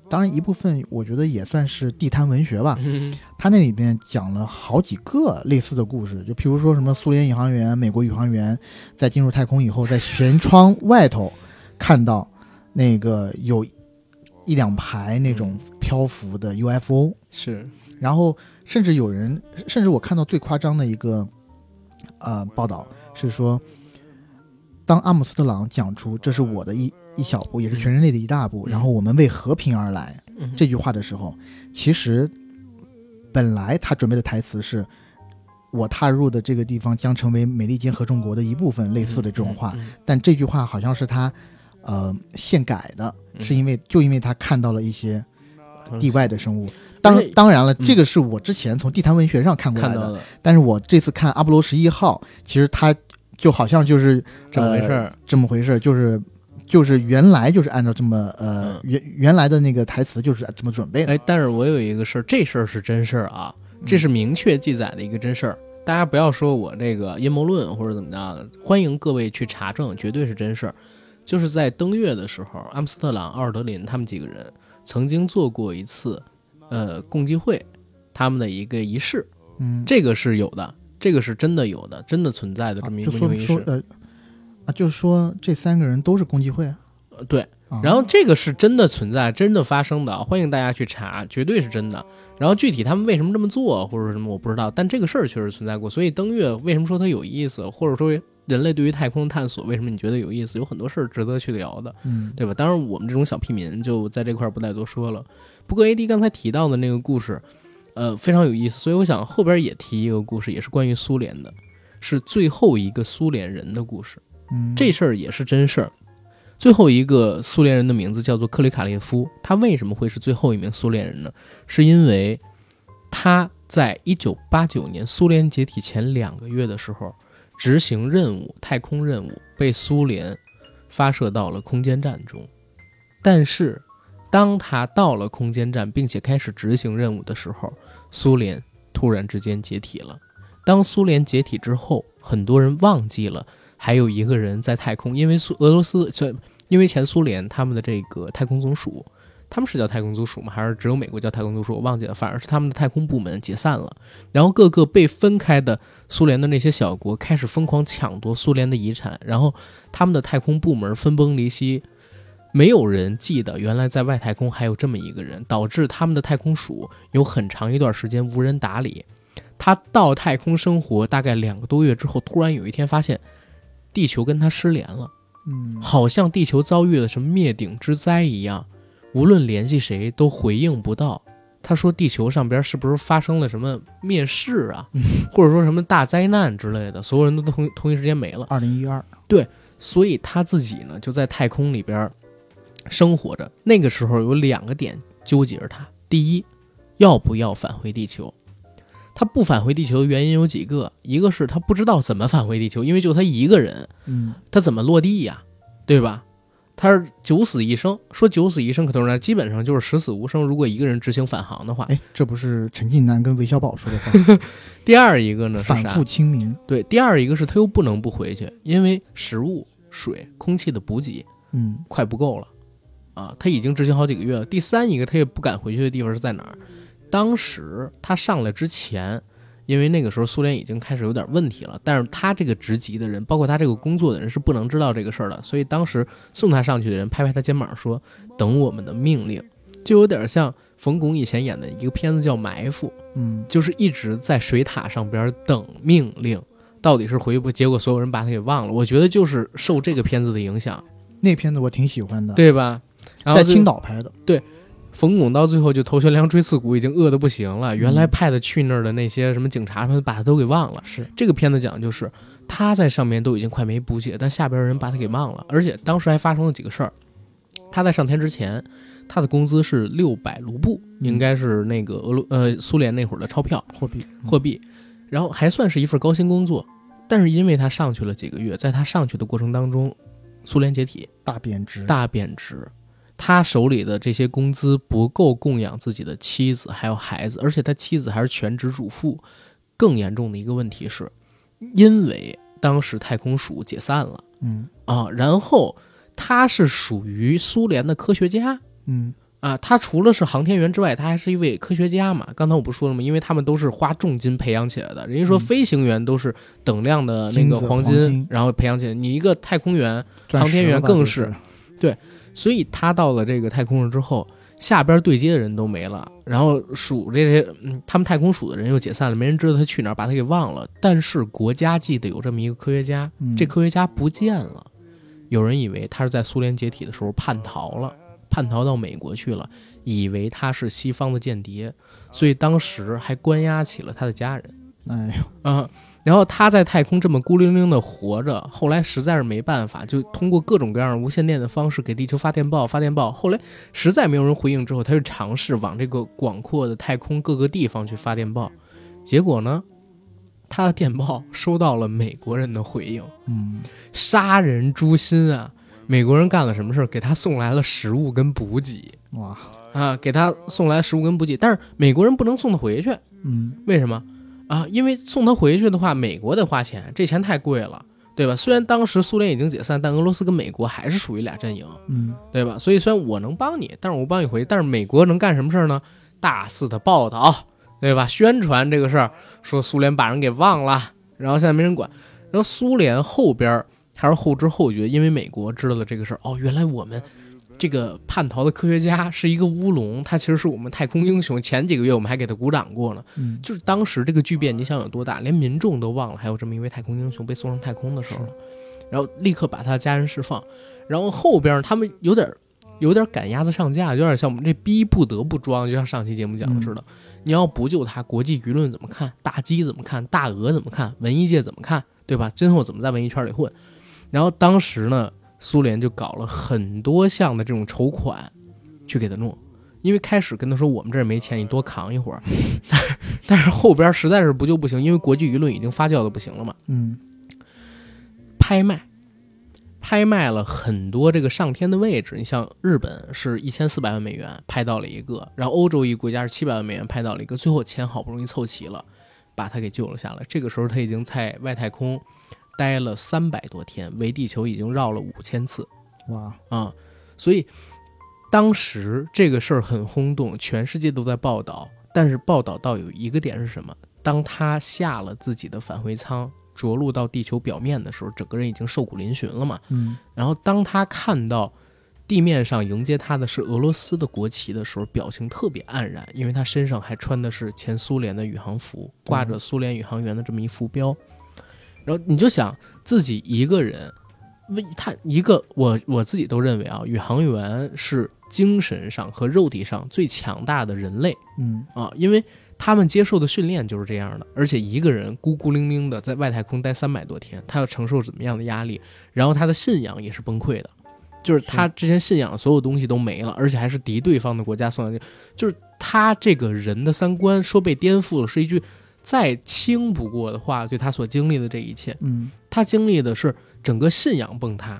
当然一部分我觉得也算是地摊文学吧。嗯。它那里面讲了好几个类似的故事，就譬如说什么苏联宇航员、美国宇航员在进入太空以后，在舷窗外头看到那个有一两排那种漂浮的 UFO，、是，然后甚至有人，甚至我看到最夸张的一个呃报道是说，当阿姆斯特朗讲出这是我的一一小步，也是全人类的一大步，嗯然后我们为和平而来嗯这句话的时候，其实本来他准备的台词是。我踏入的这个地方将成为美利坚合众国的一部分，类似的这种话，嗯但这句话好像是他，呃，现改的，嗯是因为就因为他看到了一些嗯地外的生物。当当然了，嗯这个是我之前从地坛文学上看过来的，但是我这次看阿波罗十一号，其实它就好像就是这么回事呃。这么回事儿，就是就是原来就是按照这么呃嗯原原来的那个台词就是这么准备的。哎，但是我有一个事儿，这事儿是真事儿啊，嗯这是明确记载的一个真事儿。大家不要说我这个阴谋论或者怎么着的，欢迎各位去查证，绝对是真事儿。就是在登月的时候，阿姆斯特朗、奥尔德林他们几个人曾经做过一次，呃，共济会，他们的一个仪式，嗯，这个是有的，这个是真的有的，真的存在的这么一个说个仪式。说呃啊，就是说这三个人都是共济会对，啊然后这个是真的存在、真的发生的，欢迎大家去查，绝对是真的。然后具体他们为什么这么做或者什么我不知道，但这个事儿确实存在过。所以登月为什么说它有意思，或者说人类对于太空探索为什么你觉得有意思，有很多事儿值得去聊的，嗯对吧？当然我们这种小屁民就在这块儿不再多说了。不过 AD 刚才提到的那个故事，呃，非常有意思，所以我想后边也提一个故事，也是关于苏联的，是最后一个苏联人的故事。嗯，这事儿也是真事儿。最后一个苏联人的名字叫做克里卡列夫，他为什么会是最后一名苏联人呢？是因为他在一九八九年苏联解体前两个月的时候，执行任务，太空任务被苏联发射到了空间站中。但是，当他到了空间站，并且开始执行任务的时候，苏联突然之间解体了。当苏联解体之后，很多人忘记了还有一个人在太空，因为苏俄罗斯这因为前苏联他们的这个太空总署，他们是叫太空总署吗？还是只有美国叫太空总署？我忘记了，反而是他们的太空部门解散了，然后各个被分开的苏联的那些小国开始疯狂抢夺苏联的遗产，然后他们的太空部门分崩离析。没有人记得原来在外太空还有这么一个人，导致他们的太空署有很长一段时间无人打理。他到太空生活大概两个多月之后，突然有一天发现，地球跟他失联了，嗯，好像地球遭遇了什么灭顶之灾一样，无论联系谁都回应不到。他说：“地球上边是不是发生了什么灭世啊，或者说什么大灾难之类的？所有人都同同一时间没了。”二零一二，对，所以他自己呢就在太空里边生活着。那个时候有两个点纠结着他：第一，要不要返回地球？他不返回地球的原因有几个，一个是他不知道怎么返回地球，因为就他一个人，嗯，他怎么落地呀？对吧？他是九死一生，说九死一生可都是基本上就是十死无生。如果一个人执行返航的话，哎，这不是陈近南跟韦小宝说的话。第二一个呢，反复清明。对，第二一个是他又不能不回去，因为食物、水、空气的补给，嗯，快不够了啊。他已经执行好几个月了。第三一个他也不敢回去的地方是在哪儿？当时他上来之前。因为那个时候苏联已经开始有点问题了，但是他这个职级的人，包括他这个工作的人是不能知道这个事儿的，所以当时送他上去的人拍拍他肩膀说：“等我们的命令。”就有点像冯巩以前演的一个片子叫《埋伏》，嗯，就是一直在水塔上边等命令，到底是回不？结果所有人把他给忘了。我觉得就是受这个片子的影响，那片子我挺喜欢的，对吧？在青岛拍的，对。冯巩到最后就头悬梁锥刺股，已经饿得不行了。原来派的去那儿的那些什么警察们，把他都给忘了。是这个片子讲，就是他在上面都已经快没补给，但下边人把他给忘了。而且当时还发生了几个事儿。他在上天之前，他的工资是六百卢布，应该是那个俄罗呃苏联那会儿的钞票货币货币，然后还算是一份高薪工作。但是因为他上去了几个月，在他上去的过程当中，苏联解体，大贬值，大贬值。他手里的这些工资不够供养自己的妻子还有孩子，而且他妻子还是全职主妇。更严重的一个问题是，因为当时太空署解散了，嗯啊，然后他是属于苏联的科学家，嗯啊，他除了是航天员之外，他还是一位科学家嘛。刚才我不说了吗？因为他们都是花重金培养起来的。人家说飞行员都是等量的那个黄金，然后培养起来。你一个太空员、航天员更是，对。所以他到了这个太空上之后，下边对接的人都没了，然后署这些，嗯，他们太空署的人又解散了，没人知道他去哪儿，把他给忘了。但是国家记得有这么一个科学家，这科学家不见了，有人以为他是在苏联解体的时候叛逃了，叛逃到美国去了，以为他是西方的间谍，所以当时还关押起了他的家人。哎呦，啊。然后他在太空这么孤零零的活着，后来实在是没办法，就通过各种各样无线电的方式给地球发电报，发电报。后来实在没有人回应之后，他就尝试往这个广阔的太空各个地方去发电报。结果呢，他的电报收到了美国人的回应。嗯，杀人诛心啊！美国人干了什么事儿？给他送来了食物跟补给。哇啊，给他送来食物跟补给，但是美国人不能送他回去。嗯，为什么？啊，因为送他回去的话，美国得花钱，这钱太贵了，对吧？虽然当时苏联已经解散，但俄罗斯跟美国还是属于俩阵营，嗯，对吧？所以虽然我能帮你，但是我帮你回去，但是美国能干什么事儿呢？大肆的报道，对吧？宣传这个事儿，说苏联把人给忘了，然后现在没人管，然后苏联后边还是后知后觉，因为美国知道了这个事儿，哦，原来我们。这个叛逃的科学家是一个乌龙，他其实是我们太空英雄。前几个月我们还给他鼓掌过呢。嗯，就是当时这个巨变，你想有多大？连民众都忘了还有这么一位太空英雄被送上太空的时候。然后立刻把他的家人释放。然后后边他们有点有点赶鸭子上架，有点像我们这逼不得不装，就像上期节目讲的似的。你要不救他，国际舆论怎么看？大鸡怎么看？大鹅怎么看？文艺界怎么看？对吧？今后怎么在文艺圈里混？然后当时呢？苏联就搞了很多项的这种筹款，去给他弄，因为开始跟他说我们这儿没钱，你多扛一会儿，但是后边实在是不救不行，因为国际舆论已经发酵的不行了嘛。嗯，拍卖，拍卖了很多这个上天的位置，你像日本是一千四百万美元拍到了一个，然后欧洲一个国家是七百万美元拍到了一个，最后钱好不容易凑齐了，把他给救了下来。这个时候他已经在外太空。待了三百多天，围地球已经绕了五千次，哇啊！所以当时这个事儿很轰动，全世界都在报道。但是报道到有一个点是什么？当他下了自己的返回舱，着陆到地球表面的时候，整个人已经瘦骨嶙峋了嘛。嗯。然后当他看到地面上迎接他的是俄罗斯的国旗的时候，表情特别黯然，因为他身上还穿的是前苏联的宇航服，挂着苏联宇航员的这么一副标。然后你就想自己一个人为他一个我我自己都认为啊，宇航员是精神上和肉体上最强大的人类，嗯。啊，因为他们接受的训练就是这样的，而且一个人孤孤零零的在外太空待三百多天，他要承受怎么样的压力，然后他的信仰也是崩溃的，就是他之前信仰所有东西都没了，而且还是。敌对方的国家送来的，就是他这个人的三观说被颠覆了，是一句再轻不过的话，对他所经历的这一切，嗯，他经历的是。整个信仰崩塌，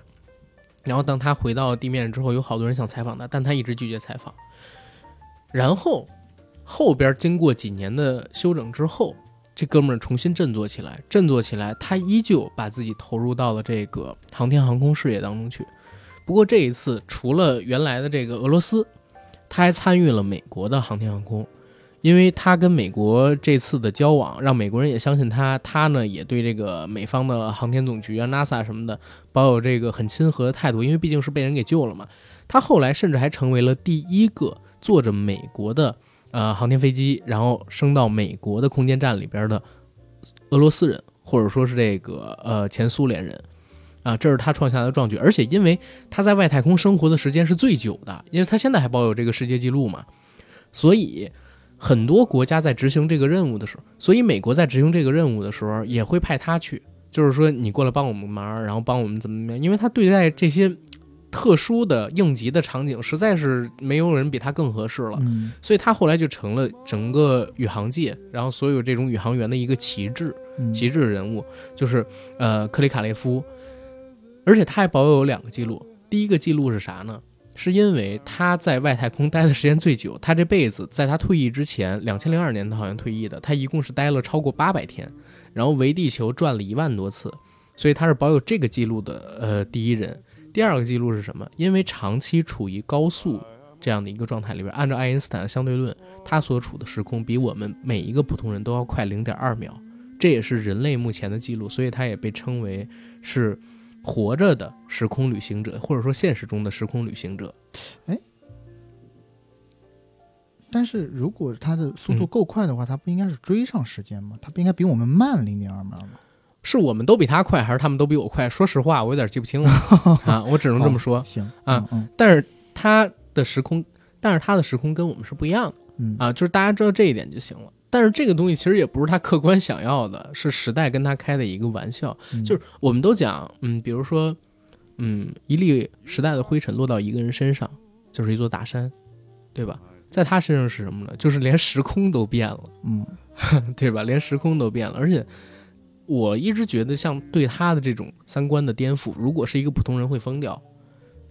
然后当他回到地面之后，有好多人想采访他，但他一直拒绝采访。然后后边经过几年的休整之后，这哥们儿重新振作起来，振作起来，他依旧把自己投入到了这个航天航空事业当中去。不过这一次，除了原来的这个俄罗斯，他还参与了美国的航天航空。因为他跟美国这次的交往，让美国人也相信他，他呢也对这个美方的航天总局啊、NASA 什么的保有这个很亲和的态度。因为毕竟是被人给救了嘛。他后来甚至还成为了第一个坐着美国的呃航天飞机，然后升到美国的空间站里边的俄罗斯人，或者说是这个呃前苏联人啊，这是他创下的壮举。而且因为他在外太空生活的时间是最久的，因为他现在还保有这个世界纪录嘛，所以。很多国家在执行这个任务的时候，所以美国在执行这个任务的时候也会派他去，就是说你过来帮我们忙，然后帮我们怎么怎么样，因为他对待这些特殊的应急的场景，实在是没有人比他更合适了。嗯，所以他后来就成了整个宇航界，然后所有这种宇航员的一个旗帜，旗帜人物就是呃克里卡列夫，而且他还保有两个记录，第一个记录是啥呢？是因为他在外太空待的时间最久，他这辈子在他退役之前，两千零二年他好像退役的，他一共是待了超过八百天，然后围地球转了一万多次，所以他是保有这个记录的呃第一人。第二个记录是什么？因为长期处于高速这样的一个状态里边，按照爱因斯坦的相对论，他所处的时空比我们每一个普通人都要快零点二秒，这也是人类目前的记录，所以他也被称为是。活着的时空旅行者，或者说现实中的时空旅行者，哎，但是如果他的速度够快的话，他不应该是追上时间吗？他不应该比我们慢零点二秒吗？是我们都比他快，还是他们都比我快？说实话，我有点记不清了 啊，我只能这么说。行啊，但是他的时空，但是他的时空跟我们是不一样的，嗯啊，就是大家知道这一点就行了。但是这个东西其实也不是他客观想要的，是时代跟他开的一个玩笑。就是我们都讲，嗯，比如说，嗯，一粒时代的灰尘落到一个人身上，就是一座大山，对吧？在他身上是什么呢？就是连时空都变了，嗯，对吧？连时空都变了。而且我一直觉得，像对他的这种三观的颠覆，如果是一个普通人会疯掉。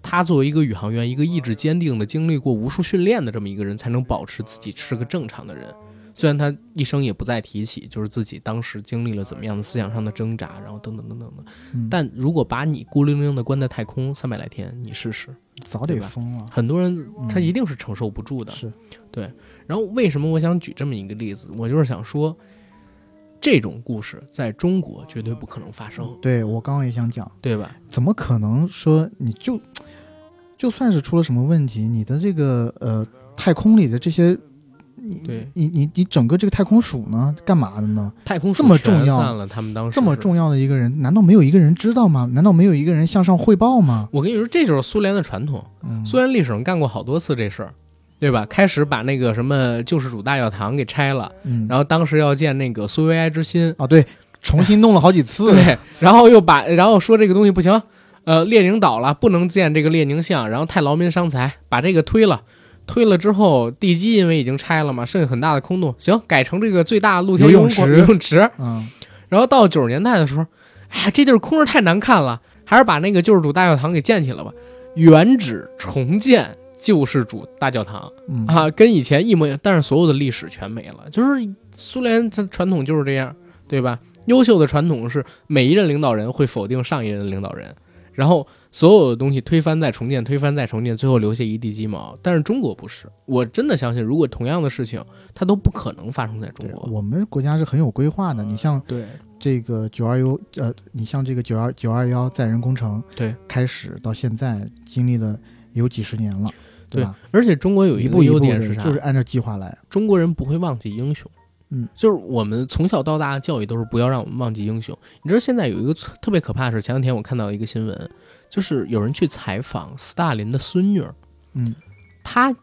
他作为一个宇航员，一个意志坚定的、经历过无数训练的这么一个人，才能保持自己是个正常的人。虽然他一生也不再提起，就是自己当时经历了怎么样的思想上的挣扎，然后等等等等的。但如果把你孤零零的关在太空三百来天，你试试，早得疯了。很多人他一定是承受不住的。是，对。然后为什么我想举这么一个例子？我就是想说，这种故事在中国绝对不可能发生。对我刚刚也想讲，对吧？怎么可能说你就就算是出了什么问题，你的这个呃太空里的这些。你对你你你整个这个太空署呢，干嘛的呢？太空这么重要了，他们当时这么重要的一个人，难道没有一个人知道吗？难道没有一个人向上汇报吗？我跟你说，这就是苏联的传统。苏联历史上干过好多次这事儿，对吧？开始把那个什么救世主大教堂给拆了，嗯，然后当时要建那个苏维埃之心啊，对，重新弄了好几次，对，然后又把，然后说这个东西不行，呃，列宁倒了，不能建这个列宁像，然后太劳民伤财，把这个推了。推了之后，地基因为已经拆了嘛，剩下很大的空洞，行，改成这个最大露天游泳池。游泳池，嗯，然后到九十年代的时候，哎，这地儿空着太难看了，还是把那个救世主大教堂给建起来吧。原址重建救世主大教堂，啊，跟以前一模一样，但是所有的历史全没了。就是苏联它传统就是这样，对吧？优秀的传统是每一任领导人会否定上一任领导人，然后。所有的东西推翻再重建，推翻再重建，最后留下一地鸡毛。但是中国不是，我真的相信，如果同样的事情，它都不可能发生在中国。我们国家是很有规划的。你像对这个九二幺呃，你像这个九二九二幺载人工程，对，开始到现在经历了有几十年了，对吧？而且中国有一个优点是啥？就是按照计划来。中国人不会忘记英雄，嗯，就是我们从小到大的教育都是不要让我们忘记英雄。你知道现在有一个特别可怕的事，前两天我看到一个新闻，就是有人去采访斯大林的孙女，嗯，他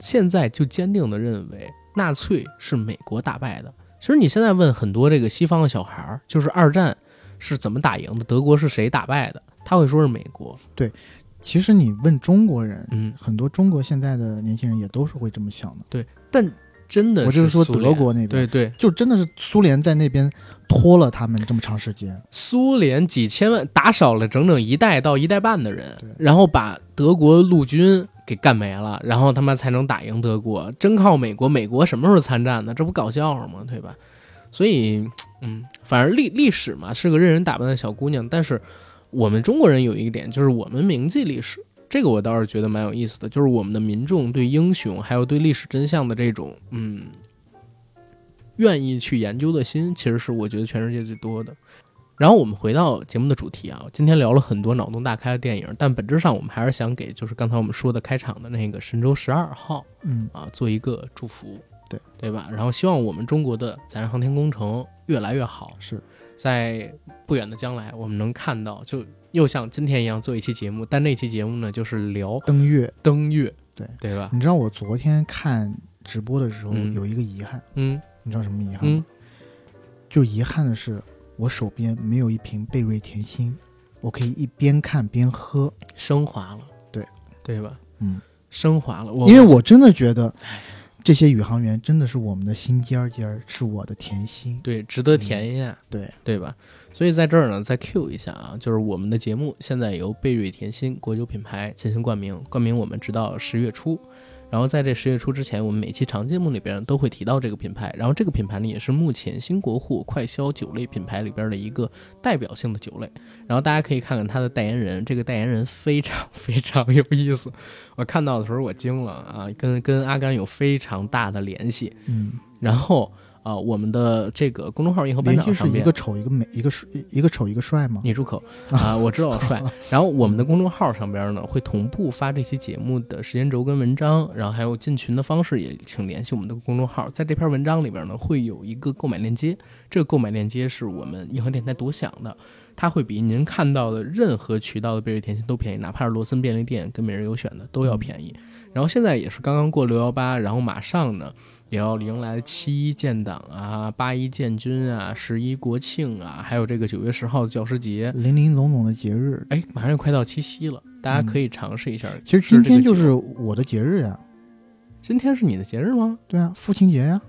现在就坚定的认为纳粹是美国打败的。其实你现在问很多这个西方的小孩儿，就是二战是怎么打赢的，德国是谁打败的，他会说是美国。对，其实你问中国人，嗯，很多中国现在的年轻人也都是会这么想的。对，但真的，我就是说德国那边，对对，就真的是苏联在那边拖了他们这么长时间。苏联几千万打少了整整一代到一代半的人，然后把德国陆军给干没了，然后他妈才能打赢德国。真靠美国，美国什么时候参战呢？这不搞笑吗？对吧？所以，嗯，反正历历史嘛，是个任人打扮的小姑娘。但是我们中国人有一个点，就是我们铭记历史。这个我倒是觉得蛮有意思的，就是我们的民众对英雄还有对历史真相的这种嗯，愿意去研究的心，其实是我觉得全世界最多的。然后我们回到节目的主题啊，今天聊了很多脑洞大开的电影，但本质上我们还是想给就是刚才我们说的开场的那个神舟十二号，嗯。啊，做一个祝福，对。对吧？然后希望我们中国的载人航天工程越来越好，是。在不远的将来我们能看到，就又像今天一样做一期节目，但那期节目呢就是聊登月，登月，对。对吧？你知道我昨天看直播的时候嗯。有一个遗憾，嗯你知道什么遗憾嗯吗？就遗憾的是我手边没有一瓶贝瑞甜心，我可以一边看边喝。升华了，对对吧？嗯，升华了，我因为我真的觉得这些宇航员真的是我们的心尖儿尖儿，是我的甜心。对值得甜一下。对，对吧？所以在这儿呢，再 Q 一下啊，就是我们的节目现在由贝瑞甜心国酒品牌进行冠名，冠名我们直到十月初。然后在这十月初之前，我们每期长节目里边都会提到这个品牌。然后这个品牌呢，也是目前新国货快消酒类品牌里边的一个代表性的酒类。然后大家可以看看它的代言人，这个代言人非常非常有意思。我看到的时候我惊了啊，跟跟阿甘有非常大的联系。嗯，然后啊、我们的这个公众号“银河班长”上面一个丑一个美，一个帅一个丑一个帅吗？你住口啊！我知道我帅。然后我们的公众号上边呢会同步发这期节目的时间轴跟文章，然后还有进群的方式，也请联系我们的公众号。在这篇文章里边呢会有一个购买链接，这个购买链接是我们银河电台独享的，它会比您看到的任何渠道的贝瑞甜心都便宜，哪怕是罗森便利店跟每日优选的都要便宜。然后现在也是刚刚过六幺八，然后马上呢。也要迎来七一建党啊，八一建军啊，十一国庆啊，还有这个九月十号的教师节，林林总总的节日，哎，马上就快到七夕了，大家可以尝试一下。其实今天就是我的节日呀。今天是你的节日吗？对啊，父亲节呀。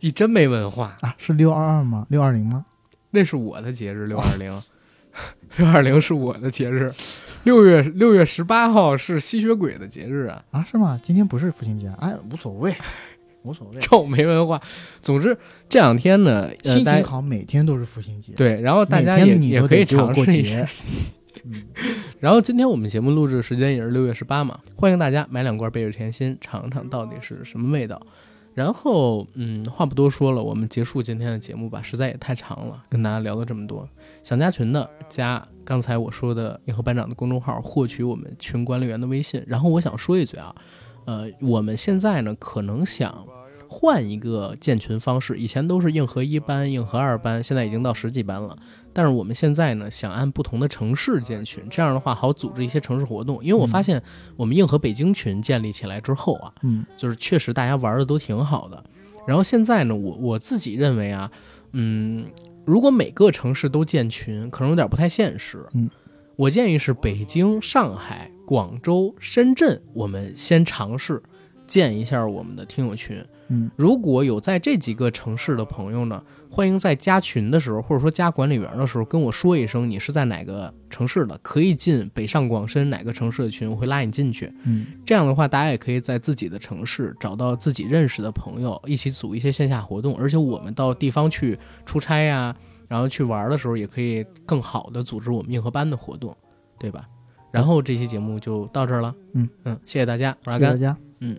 你真没文化，啊，是六二二吗？六二零吗？那是我的节日，六二零，六二零是我的节日，六月六月十八号是吸血鬼的节日啊！啊，是吗？今天不是父亲节，哎，无所谓，无所谓。臭没文化。总之这两天呢，心情好，每天都是父亲节。，对，然后大家也你也可以尝试一下。。嗯，然后今天我们节目录制的时间也是六月十八嘛，欢迎大家买两罐贝尔甜心尝尝到底是什么味道。然后，嗯，话不多说了，我们结束今天的节目吧，实在也太长了，跟大家聊了这么多。想加群的加刚才我说的银河班长的公众号，获取我们群管理员的微信。然后我想说一句啊，呃，我们现在呢可能想换一个建群方式，以前都是硬核一班、硬核二班，现在已经到十几班了。但是我们现在呢，想按不同的城市建群，这样的话好组织一些城市活动。因为我发现我们硬核北京群建立起来之后啊，嗯，就是确实大家玩的都挺好的。然后现在呢，我我自己认为啊，嗯，如果每个城市都建群，可能有点不太现实。嗯，我建议是北京、上海、广州、深圳，我们先尝试建一下我们的听友群。嗯，如果有在这几个城市的朋友呢，欢迎在加群的时候，或者说加管理员的时候跟我说一声，你是在哪个城市的，可以进北上广深哪个城市的群，我会拉你进去。嗯，这样的话，大家也可以在自己的城市找到自己认识的朋友，一起组一些线下活动。而且我们到地方去出差呀、然后去玩的时候，也可以更好的组织我们硬核班的活动，对吧？然后这期节目就到这儿了。嗯嗯，谢谢大家，我是阿甘谢谢大。家。嗯。